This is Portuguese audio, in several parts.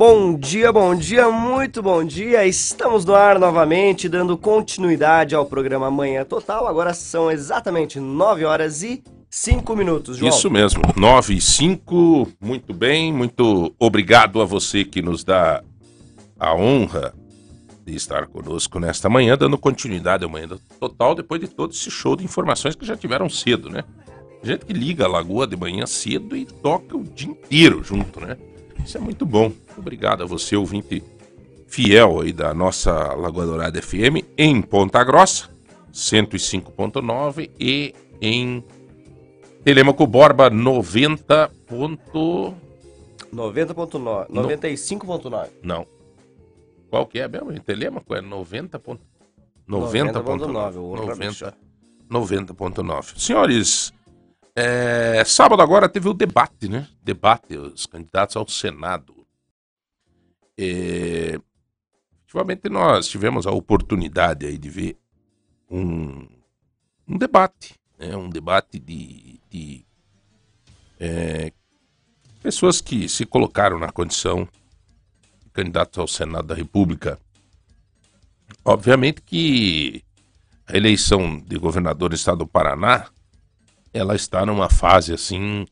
Bom dia, bom dia, muito bom dia. Estamos no ar novamente, dando continuidade ao programa Manhã Total. Agora são exatamente 9 horas e 5 minutos, João. Isso mesmo, 9 e 5. Muito bem, muito obrigado a você que nos dá a honra de estar conosco nesta manhã, dando continuidade ao Manhã Total, depois de todo esse show de informações que já tiveram cedo, né? Gente que liga a lagoa de manhã cedo e toca o dia inteiro junto, né? Isso é muito bom. Obrigado a você, ouvinte fiel aí da nossa Lagoa Dourada FM em Ponta Grossa, 105.9 e em Telemaco Borba 90. 90.9, 95.9. Não. Qual que é mesmo? Em Telemaco é 90.9. 90.9. 90.9. Senhores, é, sábado agora teve o debate, né? Debate, os candidatos ao Senado. É, efetivamente nós tivemos a oportunidade aí de ver um, um debate, né? um debate de, de é, pessoas que se colocaram na condição de candidatos ao Senado da República. Obviamente que a eleição de governador do estado do Paraná ela está numa fase assim,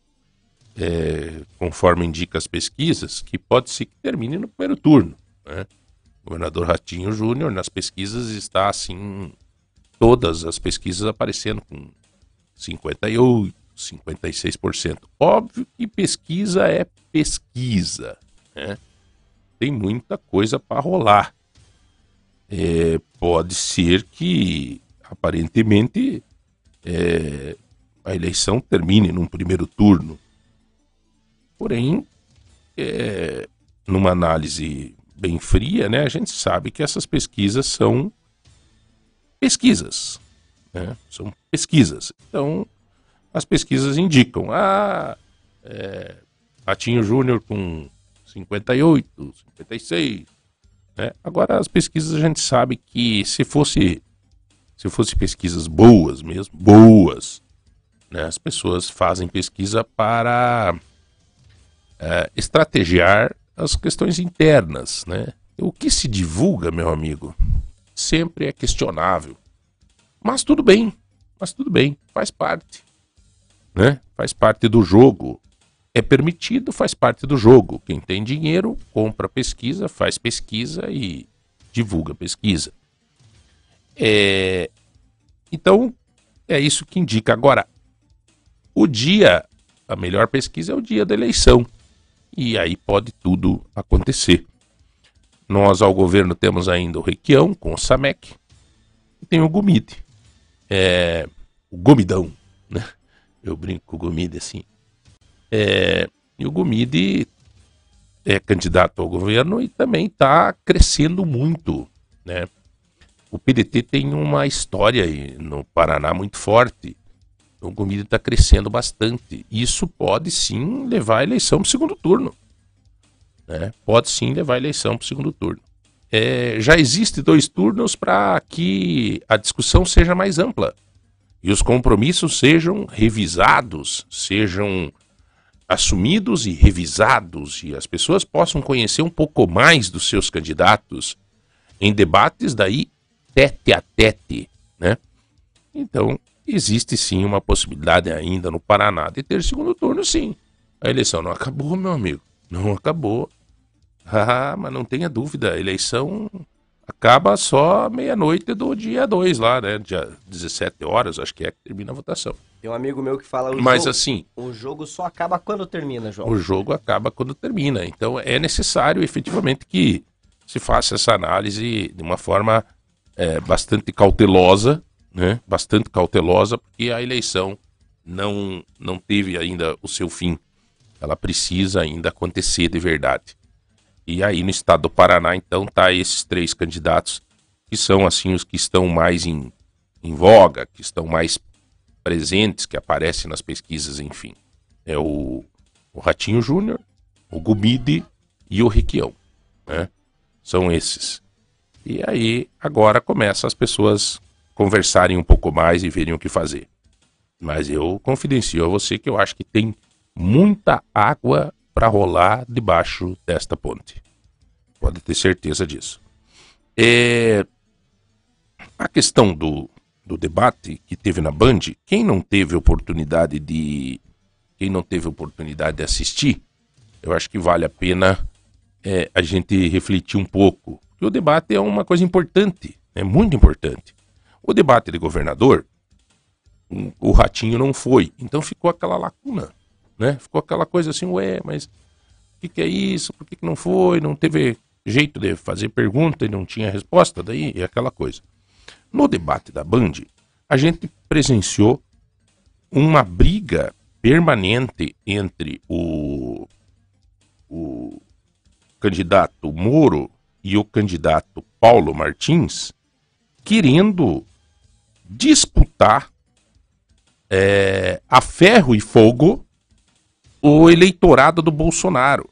é, conforme indica as pesquisas, que pode ser que termine no primeiro turno. Né? O governador Ratinho Júnior, nas pesquisas, está assim, todas as pesquisas aparecendo com 58%, 56%. Óbvio que pesquisa é pesquisa, né? Tem muita coisa para rolar. É, pode ser que, aparentemente, é, a eleição termine num primeiro turno. Porém, é, numa análise bem fria, né, a gente sabe que essas pesquisas são pesquisas. Né? São pesquisas. Então, as pesquisas indicam, ah, é, Júnior com 58, 56. Né? Agora, as pesquisas a gente sabe que se fosse se fosse pesquisas boas mesmo, boas, né? As pessoas fazem pesquisa para é, estrategiar as questões internas. Né? O que se divulga, meu amigo, sempre é questionável. Mas tudo bem, mas tudo bem, faz parte. Né? Faz parte do jogo. É permitido, faz parte do jogo. Quem tem dinheiro, compra pesquisa, faz pesquisa e divulga pesquisa. É... Então, é isso que indica. Agora, o dia, a melhor pesquisa é o dia da eleição. E aí pode tudo acontecer. Nós, ao governo, temos ainda o Requião com o Samec e tem o Gumide. É, o Gomidão, né? Eu brinco com o Gumide assim. É, e o Gumide é candidato ao governo e também está crescendo muito, né? O PDT tem uma história no Paraná muito forte o Gomide está crescendo bastante. Isso pode sim levar a eleição para o segundo turno. Né? Pode sim levar a eleição para o segundo turno. É, já existe dois turnos para que a discussão seja mais ampla e os compromissos sejam revisados, sejam assumidos e revisados e as pessoas possam conhecer um pouco mais dos seus candidatos em debates daí tete a tete, né? Então, existe sim uma possibilidade ainda no Paraná de ter segundo turno, sim. A eleição não acabou, meu amigo. Não acabou. Ah, mas não tenha dúvida, a eleição acaba só meia-noite do dia 2 lá, né? Dia 17 horas, acho que é que termina a votação. Tem um amigo meu que fala o Mas jogo, assim, o jogo só acaba quando termina, João. O jogo acaba quando termina. Então é necessário efetivamente que se faça essa análise de uma forma é, bastante cautelosa, né, bastante cautelosa, porque a eleição não, não teve ainda o seu fim. Ela precisa ainda acontecer de verdade. E aí no estado do Paraná, então, tá esses três candidatos que são assim os que estão mais em, em voga, que estão mais presentes, que aparecem nas pesquisas, enfim. É o, o Ratinho Júnior, o Gumide e o Requião. Né? São esses. E aí agora começa as pessoas conversarem um pouco mais e verem o que fazer. Mas eu confidencio a você que eu acho que tem muita água para rolar debaixo desta ponte. pode ter certeza disso. É, a questão do, do debate que teve na Band, quem não teve oportunidade de quem não teve oportunidade de assistir, eu acho que vale a pena é, a gente refletir um pouco. Que o debate é uma coisa importante, é muito importante. O debate de governador, o ratinho não foi, então ficou aquela lacuna, né? Ficou aquela coisa assim, ué, mas o que, que, é isso? Por que, que não foi? Não teve jeito de fazer pergunta e não tinha resposta, daí é aquela coisa. No debate da Band, a gente presenciou uma briga permanente entre o, o candidato Moro e o candidato Paulo Martins, querendo disputar é, a ferro e fogo o eleitorado do Bolsonaro.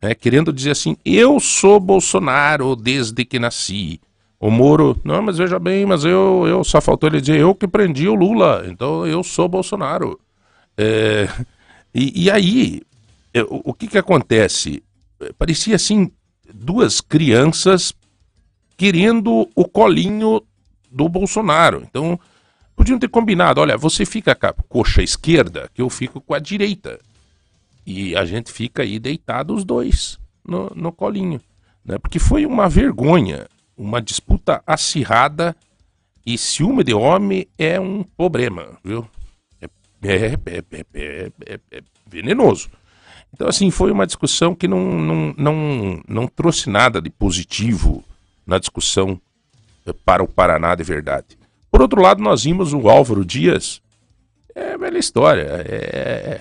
É, querendo dizer assim, eu sou Bolsonaro desde que nasci. O Moro, não, mas veja bem, mas eu, eu só faltou ele dizer, eu que prendi o Lula, então eu sou Bolsonaro. É, e, e, aí, é, o, o que que acontece? Parecia assim, duas crianças querendo o colinho do Bolsonaro. Então, podiam ter combinado, olha, você fica com a coxa esquerda, que eu fico com a direita. E a gente fica aí deitado os dois no, no colinho. Né? Porque foi uma vergonha uma disputa acirrada e ciúme de homem é um problema, viu? É, é, é, é, venenoso. Então, assim, foi uma discussão que não, não, não, não trouxe nada de positivo na discussão para o Paraná de verdade. Por outro lado, nós vimos o Álvaro Dias, é velha história, é,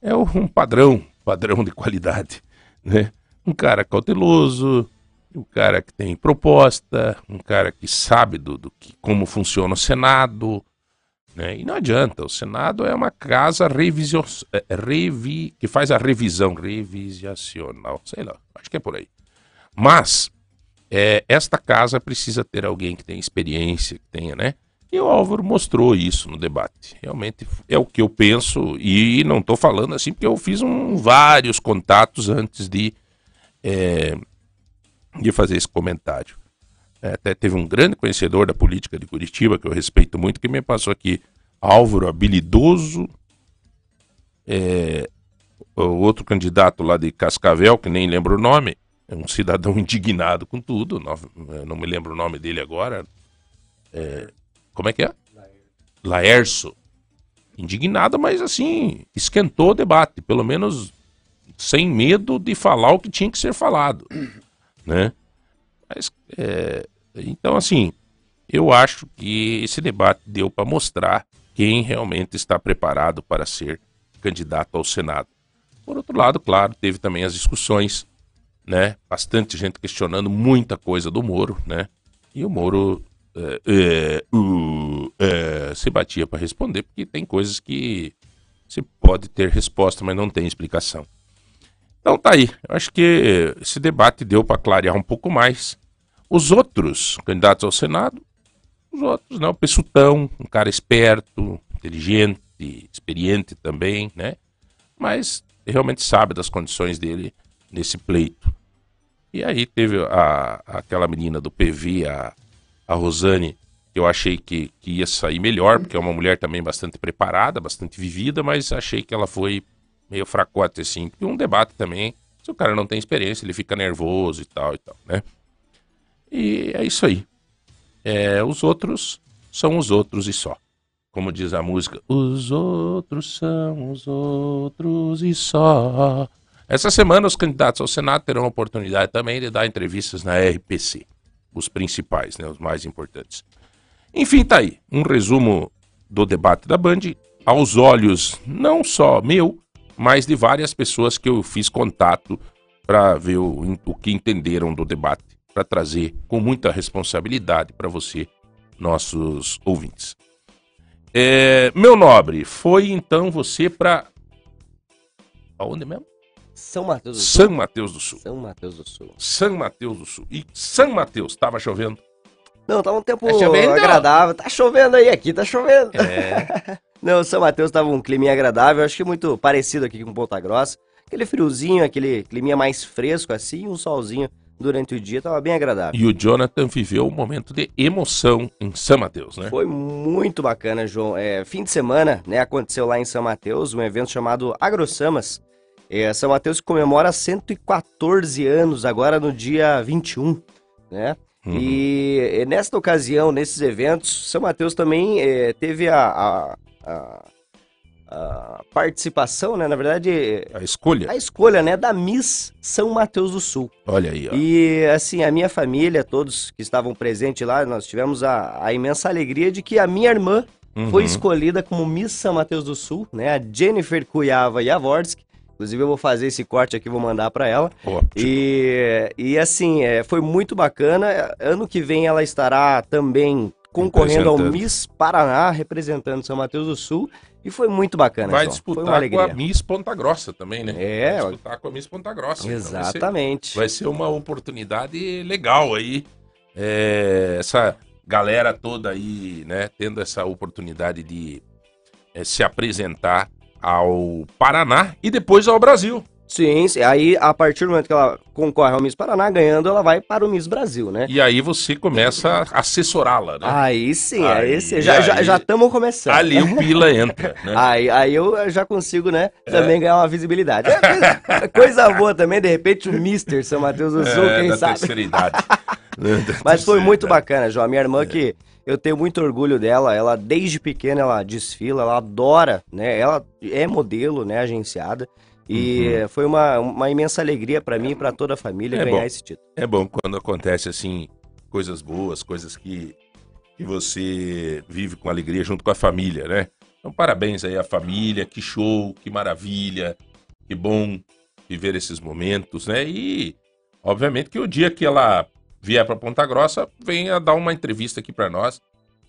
é um padrão, padrão de qualidade, né? Um cara cauteloso, um cara que tem proposta, um cara que sabe do, do que, como funciona o Senado. Né? E não adianta, o Senado é uma casa revisio, é, é, revi, que faz a revisão revisacional, sei lá, acho que é por aí. Mas é, esta casa precisa ter alguém que tenha experiência, que tenha, né? E o Álvaro mostrou isso no debate. Realmente é o que eu penso, e não estou falando assim porque eu fiz um, vários contatos antes de é, de fazer esse comentário. É, até teve um grande conhecedor da política de Curitiba, que eu respeito muito, que me passou aqui, Álvaro Habilidoso, é, o outro candidato lá de Cascavel, que nem lembro o nome, é um cidadão indignado com tudo, não, não me lembro o nome dele agora. É, como é que é? Laércio. Indignado, mas assim, esquentou o debate, pelo menos sem medo de falar o que tinha que ser falado né? Mas, é, então, assim, eu acho que esse debate deu para mostrar quem realmente está preparado para ser candidato ao Senado. Por outro lado, claro, teve também as discussões, né? Bastante gente questionando muita coisa do Moro, né? E o Moro é, é, é, se batia para responder, porque tem coisas que se pode ter resposta, mas não tem explicação. Então tá aí. Eu acho que esse debate deu para clarear um pouco mais. Os outros candidatos ao Senado, os outros, né? O Pessutão, um cara esperto, inteligente, experiente também, né? Mas realmente sabe das condições dele nesse pleito. E aí teve a, aquela menina do PV, a, a Rosane, que eu achei que, que ia sair melhor, porque é uma mulher também bastante preparada, bastante vivida, mas achei que ela foi meio fracote assim, porque um debate também, se o cara não tem experiência, ele fica nervoso e tal e tal, né? E é isso aí. É, os outros são os outros e só. Como diz a música, os outros são os outros e só. Essa semana os candidatos ao Senado terão a oportunidade também de dar entrevistas na RPC, os principais, né, os mais importantes. Enfim, tá aí, um resumo do debate da Band, aos olhos não só meu, mas de várias pessoas que eu fiz contato para ver o, o que entenderam do debate, para trazer com muita responsabilidade para você, nossos ouvintes. É, meu nobre, foi então você para. Aonde mesmo? São Mateus do Sul. São Mateus do Sul. São Mateus do Sul. São Mateus do Sul. E São Mateus, estava chovendo? Não, tá um tempo tá agradável. Tá chovendo aí, aqui tá chovendo. É. Não, São Mateus tava um clima agradável, acho que muito parecido aqui com Ponta Grossa. aquele friozinho, aquele climinha mais fresco assim, um solzinho durante o dia, tava bem agradável. E o Jonathan viveu um momento de emoção em São Mateus, né? Foi muito bacana, João. É, fim de semana, né, aconteceu lá em São Mateus um evento chamado AgroSamas. É, São Mateus comemora 114 anos agora no dia 21, né? Uhum. E, e nesta ocasião, nesses eventos, São Mateus também é, teve a, a, a, a participação, né? Na verdade, A escolha. a escolha, né, da Miss São Mateus do Sul. Olha aí, ó. E assim, a minha família, todos que estavam presentes lá, nós tivemos a, a imensa alegria de que a minha irmã foi Uhum. escolhida como Miss São Mateus do Sul, né? A Jennifer Cuyava Jaworski. Inclusive, eu vou fazer esse corte aqui, vou mandar para ela. Ótimo. E, e assim, é, foi muito bacana. Ano que vem ela estará também concorrendo ao. Miss Paraná, representando São Mateus do Sul. E foi muito bacana. Vai uma disputar com a Miss Ponta Grossa também, né? É, Vai disputar com a Miss Ponta Grossa. Então vai ser- Exatamente. vai ser uma oportunidade legal aí. É, essa galera toda aí, né, tendo essa oportunidade de é, se apresentar ao Paraná e depois ao Brasil. Sim, sim. Aí, a partir do momento que ela concorre ao Miss Paraná, ganhando, ela vai para o Miss Brasil, né? E aí você começa a assessorá-la, né? Aí sim, Aí, aí, sim. Já aí- já já estamos começando. Ali o Pila entra, né? Aí, aí eu já consigo, né, também ganhar uma visibilidade. É coisa, coisa boa também, de repente, o Mister São Mateus do Sul, É, quem da sabe. terceira idade. Da Mas foi muito bacana, João. A minha irmã que eu tenho muito orgulho dela, ela desde pequena ela desfila, ela adora, né? Ela é modelo, né, agenciada. E foi uma, uma imensa alegria pra mim e pra toda a família Uhum. É ganhar bom. esse título. É bom quando acontece assim, coisas boas, coisas que, que você vive com alegria junto com a família, né? Então, parabéns aí à família, que show, que maravilha, que bom viver esses momentos, né? E, obviamente, que o dia que ela vier para Ponta Grossa, venha dar uma entrevista aqui para nós,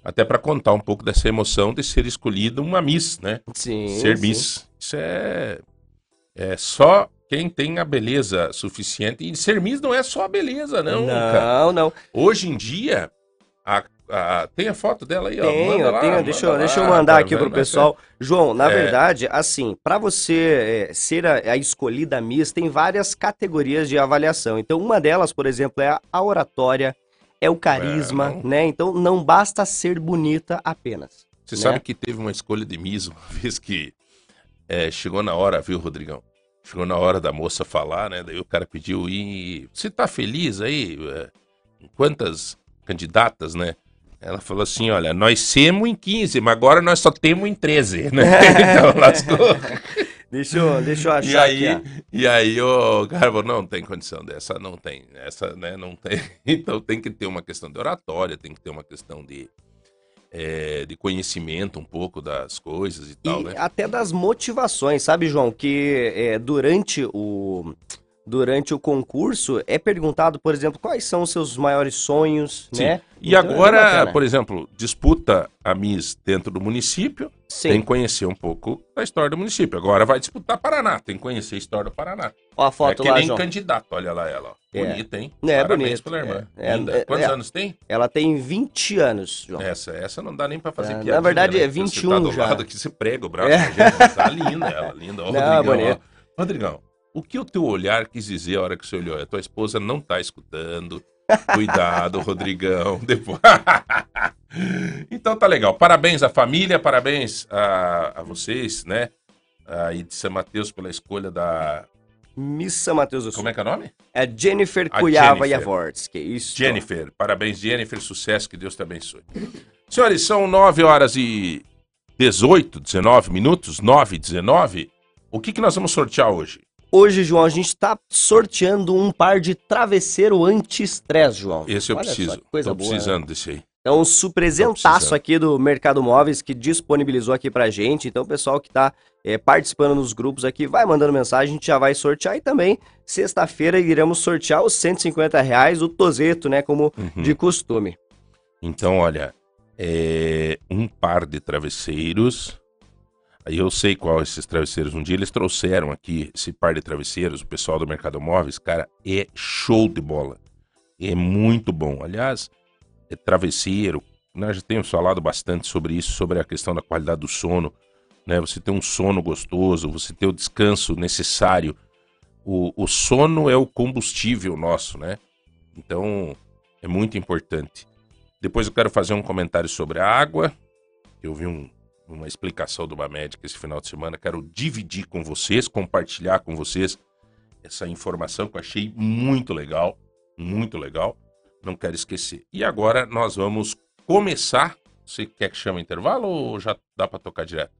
até para contar um pouco dessa emoção de ser escolhida uma Miss, né? Sim. ser sim. Miss. Isso é, é só quem tem a beleza suficiente. E ser Miss não é só a beleza, não, cara. Não, não. Hoje em dia, a, a- tem a foto dela aí, ó. Manda lá, tenho. Deixa, eu, deixa eu mandar aqui pro pessoal. João, na É. verdade, assim, pra você é, ser a, a escolhida Miss, tem várias categorias de avaliação. Então, uma delas, por exemplo, é a oratória, é o carisma, Não. né? Então, não basta ser bonita apenas. Você né? sabe que teve uma escolha de Miss uma vez que é, chegou na hora, viu, Rodrigão? Chegou na hora da moça falar, né? Daí o cara pediu, e você tá feliz aí? É, quantas candidatas, né? Ela falou assim, olha, nós temos em 15, mas agora nós só temos em 13, né? então, lascou. Deixa eu, deixa eu E achar aí, aqui. e aí o falou, não tem condição dessa, não tem, essa, né, não tem. Então tem que ter uma questão de oratória, tem que ter uma questão de, é, de conhecimento um pouco das coisas e tal, E né? até das motivações, sabe, João? Que é, durante o durante o concurso é perguntado, por exemplo, quais são os seus maiores sonhos, Sim. né? E Então, é agora, bacana. por exemplo, disputa a Miss dentro do município, Sim. tem que conhecer um pouco da história do município. Agora vai disputar Paraná, tem que conhecer a história do Paraná. Ó a foto é que lá, nem João. candidato, olha lá ela. É. Bonita, hein? É, Parabéns bonito, pela irmã. é. É, é, Quantos é. anos tem? Ela tem 20 anos, João. Essa, essa não dá nem pra fazer É, na verdade, né? é Porque 21 Você tá do já. lado aqui, você prega o braço. É. gente. Tá linda ela, linda. Ó, Não, Rodrigão, ó. Rodrigão, o que o teu olhar quis dizer a hora que você olhou? A tua esposa não tá escutando. Cuidado, Rodrigão. Depois... então tá legal. Parabéns à família, parabéns a, a vocês, né? Aí de São Mateus pela escolha da. Miss São Mateus do Sul. Como é que é o nome? É Jennifer A Cuyava Jennifer. Jaworski. Isso. Jennifer. Parabéns, Jennifer. Sucesso, que Deus te abençoe. Senhores, são 9 horas e 18, 19 minutos, 9 e 19. O que, que nós vamos sortear hoje? Hoje, João, a gente está sorteando um par de travesseiro anti-estresse, João. Esse eu Olha só, preciso. que coisa Tô boa, né? precisando desse aí. É um precisando. aqui do Mercado Móveis que disponibilizou aqui pra gente. Então, o pessoal que tá é, participando nos grupos aqui vai mandando mensagem, a gente já vai sortear. E também, sexta-feira, iremos sortear os 150 reais, o Tozeto, né? Como Uhum. de costume. Então, olha, é um par de travesseiros. Aí eu sei qual esses travesseiros. Um dia eles trouxeram aqui esse par de travesseiros, o pessoal do Mercado Móveis, cara, é show de bola. É muito bom. Aliás, é travesseiro. Nós já temos falado bastante sobre isso, sobre a questão da qualidade do sono. Né? Você ter um sono gostoso, você ter o descanso necessário o, o sono é o combustível nosso, né? Então, é muito importante. Depois eu quero fazer um comentário sobre a água. Eu vi um, uma explicação de uma médica esse final de semana. Quero dividir com vocês, compartilhar com vocês essa informação que eu achei muito legal. Muito legal. Não quero esquecer. E agora nós vamos começar. Você quer que chame intervalo ou já dá para tocar direto?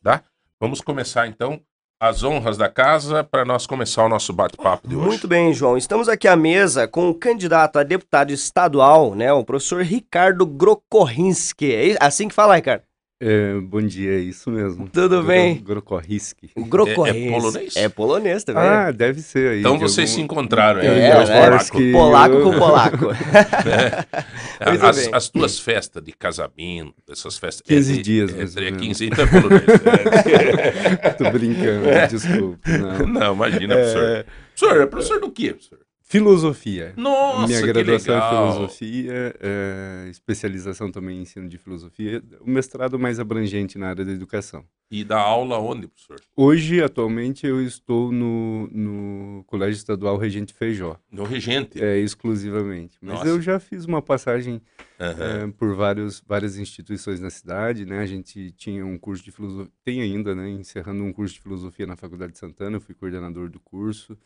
Dá? Vamos começar então as honras da casa para nós começar o nosso bate-papo de hoje. Muito bem, João. Estamos aqui à mesa com o candidato a deputado estadual, né, o professor Ricardo Grokorrinski. É assim que fala, Ricardo? É, bom dia, é isso mesmo. Tudo bem? Grokorriski. É- é polonês? É polonês também. Ah, deve ser aí. Então vocês se algum- encontraram aí. É, dois né? Polaco com polaco. Muito As, bem. as tuas festas de casamento, essas festas. 15 é dias, É, ou é menos. 15 então é polonês. Tô brincando, É. desculpa. não. Não, imagina, professor. Professor, é professor do quê, professor? Filosofia. Nossa, Minha graduação é filosofia, é, especialização também em ensino de filosofia, o mestrado mais abrangente na área da educação. E dá aula onde, professor? Hoje, atualmente, eu estou no, no Colégio Estadual Regente Feijó, No Regente. é, exclusivamente. Mas Nossa. eu já fiz uma passagem Aham. é, por vários, várias instituições na cidade, né? A gente tinha um curso de filosofia, tem ainda, né? Encerrando um curso de filosofia na Faculdade de Santana, eu fui coordenador do curso,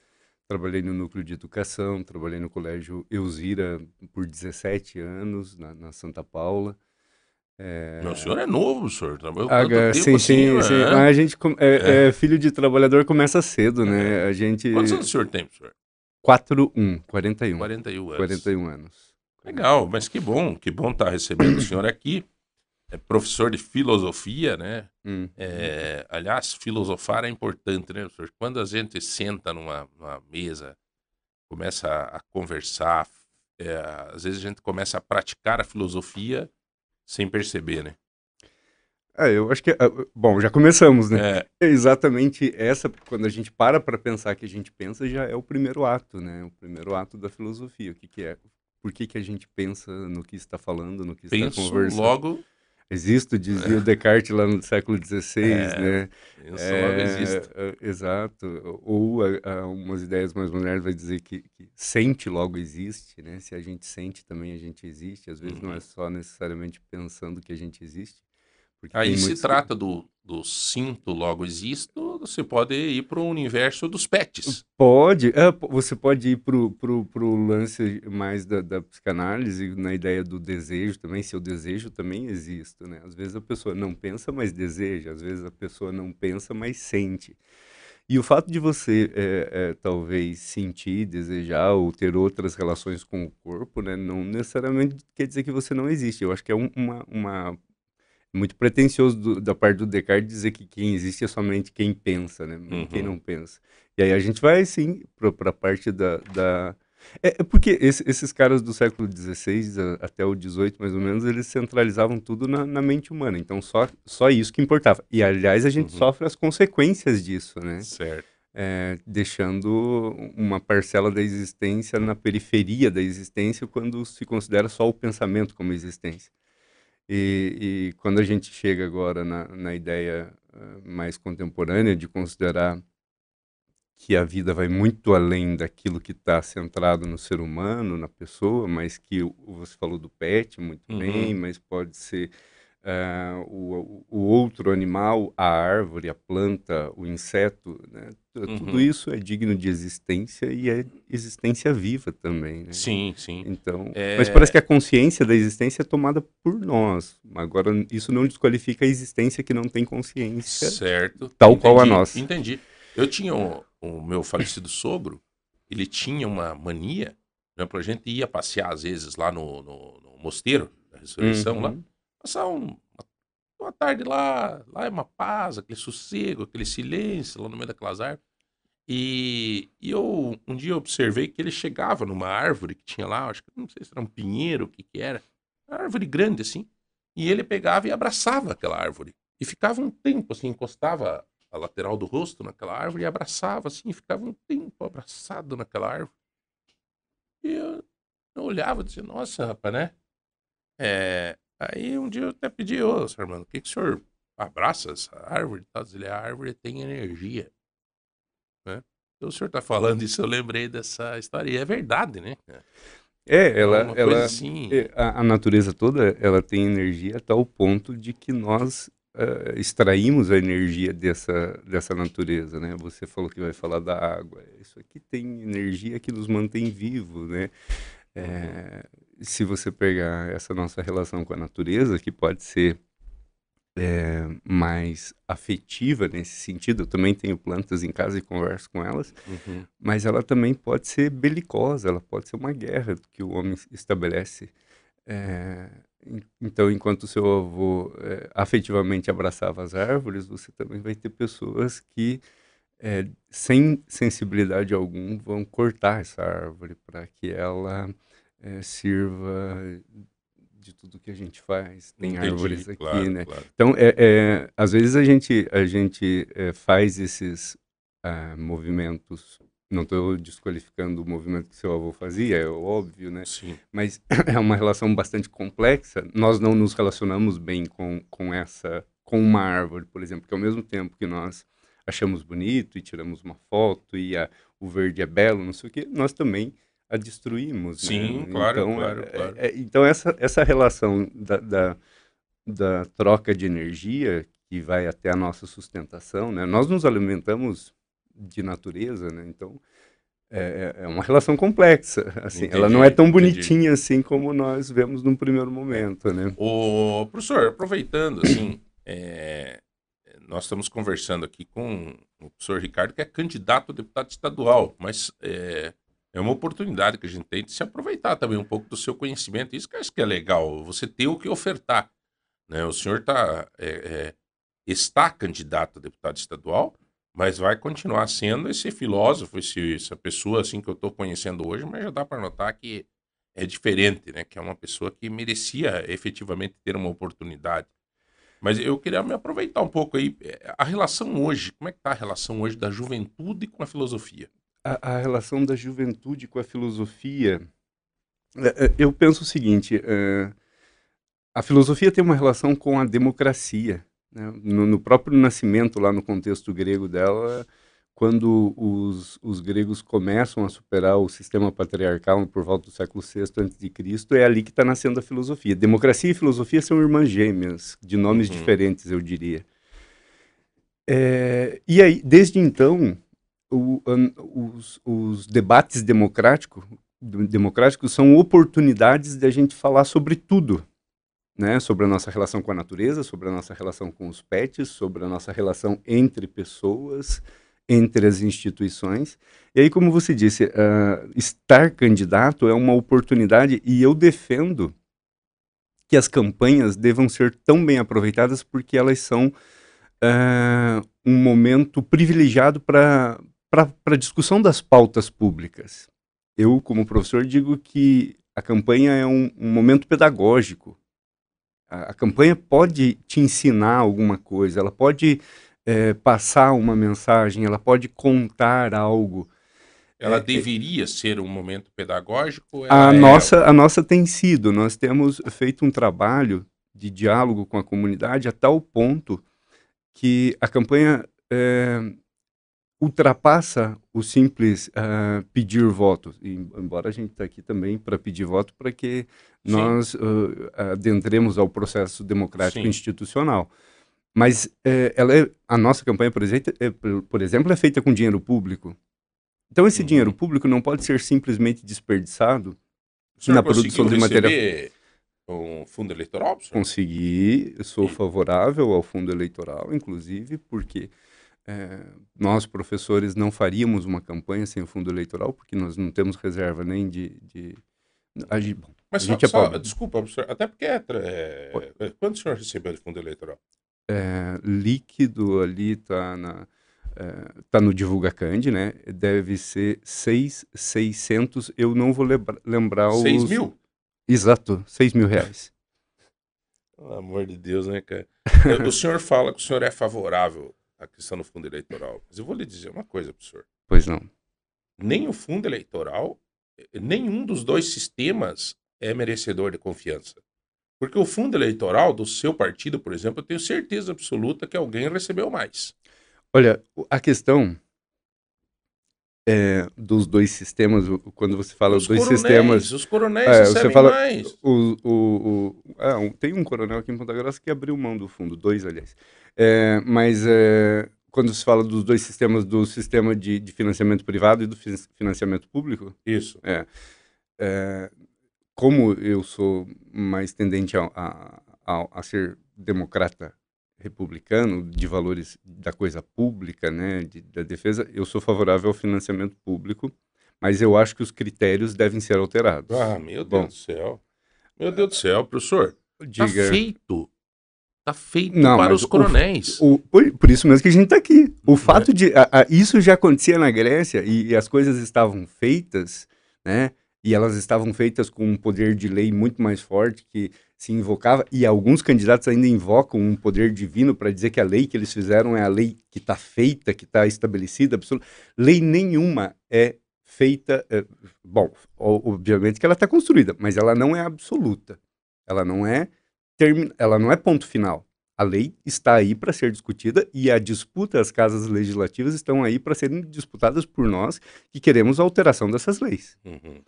trabalhei no núcleo de educação, trabalhei no colégio Elzira por 17 anos, na, na Santa Paula. É, Meu senhor é novo, professor. Trabalhou ah, tanto tempo sim, sim, assim, sim. é? A gente, com- é, é, filho de trabalhador começa cedo, né? A gente... Quantos anos o senhor tem, professor? 41, 41. 41 anos. 41 anos. Legal, mas que bom, que bom estar recebendo o senhor aqui. É professor de filosofia, né? Hum. É, aliás, filosofar é importante, né, professor? Quando a gente senta numa, numa mesa, começa a, a conversar, é, às vezes a gente começa a praticar a filosofia sem perceber, né? É, eu acho que... ah, Bom, já começamos, né? É, É exatamente essa, quando a gente para para pensar que a gente pensa, já é o primeiro ato, né? O primeiro ato da filosofia. O que, que é? Por que, que a gente pensa no que está falando, no que está penso conversando? logo, Existe, dizia o Descartes lá no século XVI, É, né? penso logo existe. é, exato. Ou a- umas ideias mais modernas vai dizer que, que sente logo existe, né? Se a gente sente também a gente existe. Às vezes não Uhum. é só necessariamente pensando que a gente existe. Aí se muitos- trata do, do sinto logo existo, você pode ir para o universo dos pets. Pode, é, você pode ir pro, pro lance mais da, da psicanálise, na ideia do desejo também, se eu desejo também existo, né? Às vezes a pessoa não pensa, mas deseja, às vezes a pessoa não pensa, mas sente. E o fato de você, é, é, talvez, sentir, desejar ou ter outras relações com o corpo, né? Não necessariamente quer dizer que você não existe. Eu acho que é um- uma, uma muito pretensioso do- da parte do Descartes dizer que quem existe é somente quem pensa, né? não Quem Uhum. não pensa. E aí a gente vai, sim, para a parte da... da... É, é porque esse- esses caras do século XVI até o XVIII, mais ou menos, eles centralizavam tudo na, na mente humana. Então, só, só isso que importava. E, aliás, a gente Uhum. sofre as consequências disso, né? Certo. É, deixando uma parcela da existência na periferia da existência quando se considera só o pensamento como existência. E, e quando a gente chega agora na, na ideia eh, mais contemporânea de considerar que a vida vai muito além daquilo que está centrado no ser humano, na pessoa, mas que você falou do pet muito Uhum. bem, mas pode ser ah, o, o outro animal, a árvore, a planta, o inseto, né? Tu- Tudo Uhum. isso é digno de existência e é existência viva também, né? Sim, sim. Então, É- mas parece que a consciência da existência é tomada por nós. Agora, isso não desqualifica a existência que não tem consciência. Certo. Tal qual a nossa. Entendi. Eu tinha o, o meu falecido sogro, ele tinha uma mania, por exemplo, a gente ia passear às vezes lá no, no, no mosteiro da ressurreição, lá, Uhum. passar um- uma, tarde lá, lá é uma paz, aquele sossego, aquele silêncio lá no meio daquelas árvores. E, e eu um dia observei que ele chegava numa árvore que tinha lá, acho que não sei se era um pinheiro, o que que era, uma árvore grande assim, e ele pegava e abraçava aquela árvore. E ficava um tempo assim, encostava a lateral do rosto naquela árvore e abraçava assim, ficava um tempo abraçado naquela árvore. E eu, eu olhava e dizia, nossa, rapaz, né? É, aí um dia eu até pedi, ô, senhor Armando, o que, que o senhor abraça essa árvore? tal? Ele, a árvore tem energia. Né? O senhor está falando isso, eu lembrei dessa história. E é verdade, né? É, ela, ela assim... É, a, a, natureza toda, ela tem energia a tal ponto de que nós uh, extraímos a energia dessa, dessa natureza, né? Você falou que vai falar da água. Isso aqui tem energia que nos mantém vivos, né? É, se você pegar essa nossa relação com a natureza, que pode ser é, mais afetiva nesse sentido. Eu também tenho plantas em casa e converso com elas, uhum. mas ela também pode ser belicosa, ela pode ser uma guerra que o homem estabelece. É, então, enquanto o seu avô é, afetivamente abraçava as árvores, você também vai ter pessoas que, é, sem sensibilidade alguma, vão cortar essa árvore para que ela é, sirva de tudo que a gente faz. Tem Entendi, árvores aqui, claro, né? Claro. Então, é, é, às vezes a gente, a gente é, faz esses uh, movimentos. Não estou desqualificando o movimento que seu avô fazia, é óbvio, né? Sim. Mas é uma relação bastante complexa. Nós não nos relacionamos bem com, com essa, com uma árvore, por exemplo, que ao mesmo tempo que nós achamos bonito e tiramos uma foto e a, o verde é belo, não sei o quê, nós também a destruímos. Né? Sim, né? claro, então, claro, é, claro. É, então, essa, essa relação da, da, da, troca de energia que vai até a nossa sustentação, né? nós nos alimentamos de natureza, né? então é, é, é uma relação complexa. Assim, entendi, ela não é tão bonitinha entendi. assim como nós vemos num primeiro momento. Né? O professor, aproveitando, assim, é, nós estamos conversando aqui com o professor Ricardo, que é candidato a deputado estadual, mas é, é uma oportunidade que a gente tem de se aproveitar também um pouco do seu conhecimento. Isso que eu acho que é legal, você ter o que ofertar. Né? O senhor tá, é, é, está candidato a deputado estadual, mas vai continuar sendo esse filósofo, esse, essa pessoa assim que eu estou conhecendo hoje, mas já dá para notar que é diferente, né? que é uma pessoa que merecia efetivamente ter uma oportunidade. Mas eu queria me aproveitar um pouco aí. É, a relação hoje, como é que está a relação hoje da juventude com a filosofia? A, a, relação da juventude com a filosofia, é, é, eu penso o seguinte: é, a filosofia tem uma relação com a democracia. Né? No, no, próprio nascimento, lá no contexto grego dela, quando os, os gregos começam a superar o sistema patriarcal por volta do século VI a.C., é ali que está nascendo a filosofia. Democracia e filosofia são irmãs gêmeas, de nomes uhum. diferentes, eu diria. É, e aí, desde então, o, os, os, debates democrático, democráticos são oportunidades de a gente falar sobre tudo, né? Sobre a nossa relação com a natureza, sobre a nossa relação com os pets, sobre a nossa relação entre pessoas, entre as instituições. E aí, como você disse, uh, estar candidato é uma oportunidade e eu defendo que as campanhas devam ser tão bem aproveitadas porque elas são uh, um momento privilegiado para para a discussão das pautas públicas. Eu, como professor, digo que a campanha é um, um momento pedagógico. A, a, campanha pode te ensinar alguma coisa, ela pode é, passar uma mensagem, ela pode contar algo. Ela é, deveria ser um momento pedagógico? A, é... nossa, a nossa tem sido. Nós temos feito um trabalho de diálogo com a comunidade a tal ponto que a campanha é, ultrapassa o simples uh, pedir voto. E, embora a gente está aqui também para pedir voto para que Sim. nós uh, adentremos ao processo democrático Sim. institucional. Mas uh, ela é, a nossa campanha, por exemplo, é, por exemplo, é feita com dinheiro público. Então esse uhum. dinheiro público não pode ser simplesmente desperdiçado na produção de material. Um fundo eleitoral? Consegui, sou favorável ao fundo eleitoral, inclusive, porque é, nós, professores, não faríamos uma campanha sem o fundo eleitoral, porque nós não temos reserva nem de. de... A gente, Mas a só, gente é só, desculpa, professor, até porque é, é, é, quanto o senhor recebeu de fundo eleitoral? É, líquido ali está na. É, tá no Divulga Cande, né? Deve ser 6,600. Eu não vou lembra, lembrar os. 6 mil? Exato, 6 mil reais. Pelo amor de Deus, né, cara? o senhor fala que o senhor é favorável a questão do fundo eleitoral. Mas eu vou lhe dizer uma coisa, professor. Pois não. Nem o fundo eleitoral, nenhum dos dois sistemas é merecedor de confiança. Porque o fundo eleitoral do seu partido, por exemplo, eu tenho certeza absoluta que alguém recebeu mais. Olha, a questão é, dos dois sistemas, quando você fala Os dois coronéis, sistemas. Os coronéis É, você fala- mais. O, o, o- ah, um- tem um coronel aqui em Ponta Grossa que abriu mão do fundo, dois, aliás. É, mas é, quando se fala dos dois sistemas, do sistema de, de financiamento privado e do fin- financiamento público, Isso. é, como eu sou mais tendente a, a, a- a ser democrata republicano, de valores da coisa pública, né, de- da defesa, eu sou favorável ao financiamento público, mas eu acho que os critérios devem ser alterados. Ah, meu Deus Bom. do céu. Meu Deus do céu, professor. Tá Diga. feito. Tá feito Não, para os o- coronéis. O- por, por isso mesmo que a gente está aqui. O fato de. a- a- isso já acontecia na Grécia e, e as coisas estavam feitas, né? E elas estavam feitas com um poder de lei muito mais forte que se invocava, e alguns candidatos ainda invocam um poder divino para dizer que a lei que eles fizeram é a lei que está feita, que está estabelecida. absoluta. Lei nenhuma é feita. é, bom, obviamente que ela está construída, mas ela não é absoluta. Ela não é termi- ela não é ponto final. A lei está aí para ser discutida e a disputa, as casas legislativas estão aí para serem disputadas por nós que queremos a alteração dessas leis. Uhum.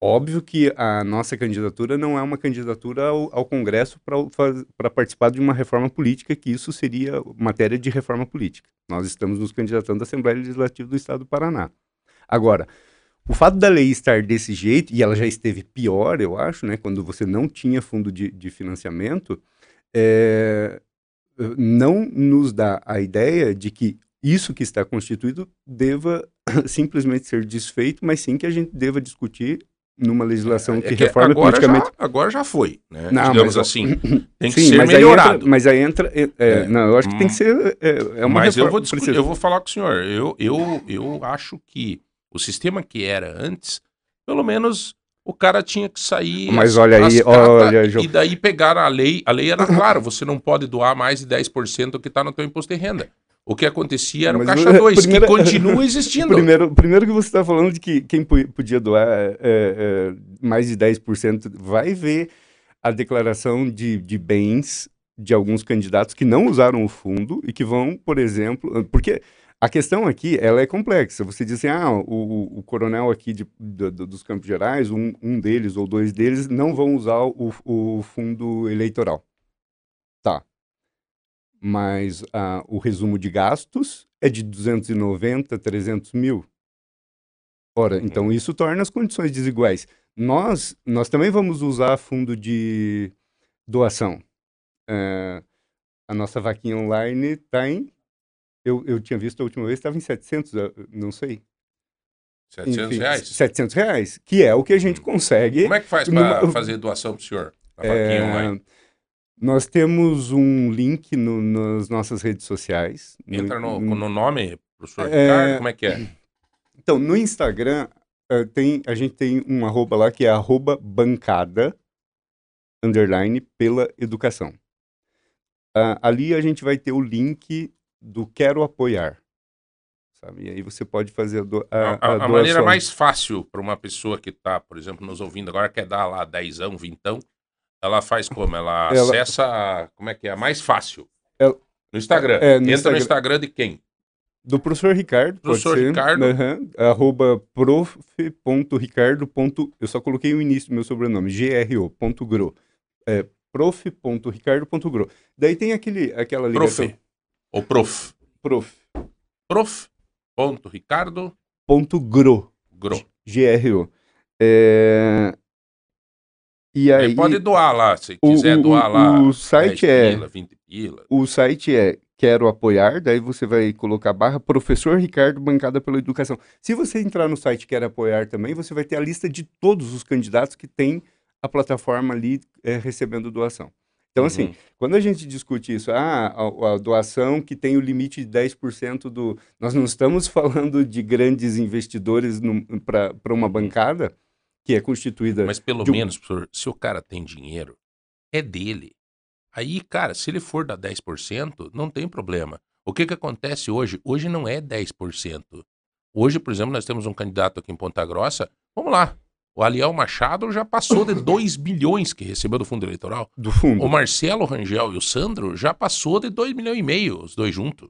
Óbvio que a nossa candidatura não é uma candidatura ao, ao Congresso para participar de uma reforma política, que isso seria matéria de reforma política. Nós estamos nos candidatando à Assembleia Legislativa do Estado do Paraná. Agora, o fato da lei estar desse jeito, e ela já esteve pior, eu acho, né, quando você não tinha fundo de, de financiamento, é, não nos dá a ideia de que isso que está constituído deva simplesmente ser desfeito, mas sim que a gente deva discutir numa legislação É que, que reforme agora, politicamente. já, agora já foi, né? Não, Digamos mas, assim. Tem que Sim, ser mas aí melhorado. entra, mas aí entra. é, é, É. Não, eu acho que tem que ser. É, é uma Mas eu vou, discutir, eu vou falar com o senhor. Eu, eu, eu acho que o sistema que era antes, pelo menos o cara tinha que sair. Mas as- olha aí, cartas olha, João. E daí pegar a lei. A lei era clara, você não pode doar mais de 10% do que está no teu imposto de renda. O que acontecia era o Mas, Caixa eh, 2, primeira- que continua existindo. Primeiro, primeiro que você está falando de que quem po- podia doar é, é, mais de 10%, vai ver a declaração de, de bens de alguns candidatos que não usaram o fundo e que vão, por exemplo, porque a questão aqui ela é complexa. Você diz assim, ah, o, o coronel aqui de- do- dos Campos Gerais, um, um deles ou dois deles, não vão usar o, o fundo eleitoral. Mas ah, o resumo de gastos é de 290, 300 mil. Ora, então isso torna as condições desiguais. Nós, nós também vamos usar fundo de doação. É, a nossa vaquinha online está em. Eu, eu tinha visto a última vez, estava em 700, eu não sei. 700 Enfim, reais? 700 reais, que é o que a gente consegue. Como é que faz para fazer doação pro senhor? Na É, vaquinha online? Nós temos um link no- nas nossas redes sociais. Entra no, no- no nome, professor É, Ricardo? Como é que é? Então, no Instagram, eh, tem, a gente tem um arroba lá que é arroba bancada, underline, pela educação. Ah, ali a gente vai ter o link do Quero Apoiar. Sabe? E aí você pode fazer a, do, a, A, a- a maneira mais fácil para uma pessoa que está, por exemplo, nos ouvindo agora, quer dar lá dezão, vintão, ela faz como? Ela, Ela- acessa, a- como é que é? A mais fácil. Ela- No Instagram. É, no Entra Instagram. no Instagram de quem? Do professor Ricardo, Professor pode ser. Ricardo. Aham, arroba prof.ricardo. Eu só coloquei o início do meu sobrenome, gro, ponto gro. É, prof.ricardo.gro. Daí tem aquele, aquela ligação. Prof. Ou prof. Prof. Prof. Ponto Ricardo Ponto gro. Gro. G-R-O. É... E aí, pode doar lá, se o- quiser o- doar o- lá. o site 10 é- pila, 20 pila. o site é Quero Apoiar, daí você vai colocar barra Professor Ricardo Bancada pela Educação. Se você entrar no site Quero Apoiar também, você vai ter a lista de todos os candidatos que tem a plataforma ali é, recebendo doação. Então, assim, Uhum. quando a gente discute isso, ah, a, a doação que tem o limite de 10% do. Nós não estamos falando de grandes investidores para uma bancada que é constituída. Mas pelo um- menos, professor, se o cara tem dinheiro, é dele. Aí, cara, se ele for dar 10%, não tem problema. O que que acontece hoje? Hoje não é 10%. Hoje, por exemplo, nós temos um candidato aqui em Ponta Grossa. Vamos lá. O Aliel Machado já passou de 2 bilhões que recebeu do fundo eleitoral. do fundo. O Marcelo Rangel e o Sandro já passou de 2 milhões e meio, os dois juntos.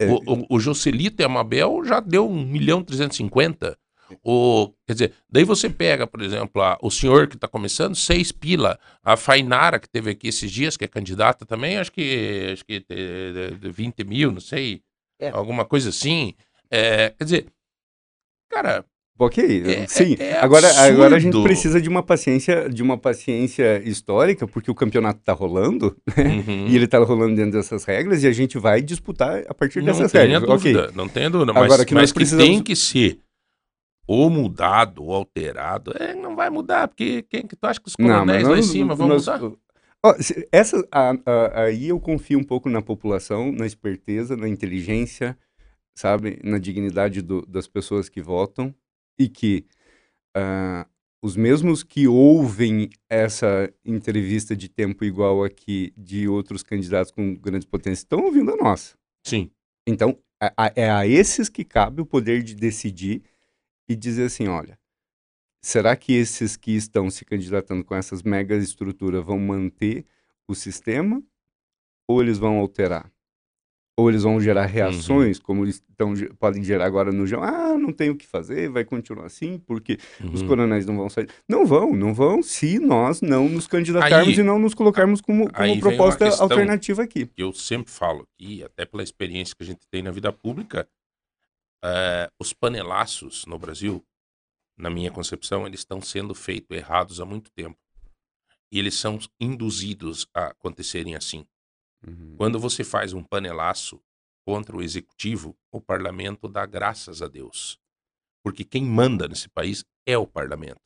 É. O, o, o Joselito e a Mabel já deu 1 milhão 350. O, quer dizer, daí você pega, por exemplo, a, o senhor que está começando, seis pila. A Fainara, que teve aqui esses dias, que é candidata também, acho que, acho que de, de 20 mil, não sei, é. alguma coisa assim. É, quer dizer, cara, Ok, é, sim. É, é agora, agora a gente precisa de uma paciência, de uma paciência histórica, porque o campeonato está rolando, né? Uhum. e ele está rolando dentro dessas regras, e a gente vai disputar a partir dessas regras. Dúvida, okay. Não tenho dúvida, mas, agora, que, mas precisamos... que tem que ser ou mudado ou alterado, é, não vai mudar, porque quem que tu acha que os coronéis lá em cima vão nós, mudar? Ó, essa, a, a, aí eu confio um pouco na população, na esperteza, na inteligência, sabe, na dignidade do, das pessoas que votam e que uh, os mesmos que ouvem essa entrevista de tempo igual aqui de outros candidatos com grandes potências estão ouvindo a nossa. Sim. Então, a, a, é a esses que cabe o poder de decidir e dizer assim, olha, será que esses que estão se candidatando com essas mega estruturas vão manter o sistema ou eles vão alterar? Ou eles vão gerar uhum. reações, uhum. como eles tão, podem gerar agora no João. Ah, não tem o que fazer, vai continuar assim, porque uhum. os coronéis não vão sair. Não vão, não vão, se nós não nos candidatarmos aí, e não nos colocarmos como, como proposta alternativa aqui. Eu sempre falo, e até pela experiência que a gente tem na vida pública, uh, os panelaços no Brasil, na minha concepção, eles estão sendo feitos errados há muito tempo. E eles são induzidos a acontecerem assim. Uhum. Quando você faz um panelaço contra o executivo, o parlamento dá graças a Deus. Porque quem manda nesse país é o parlamento.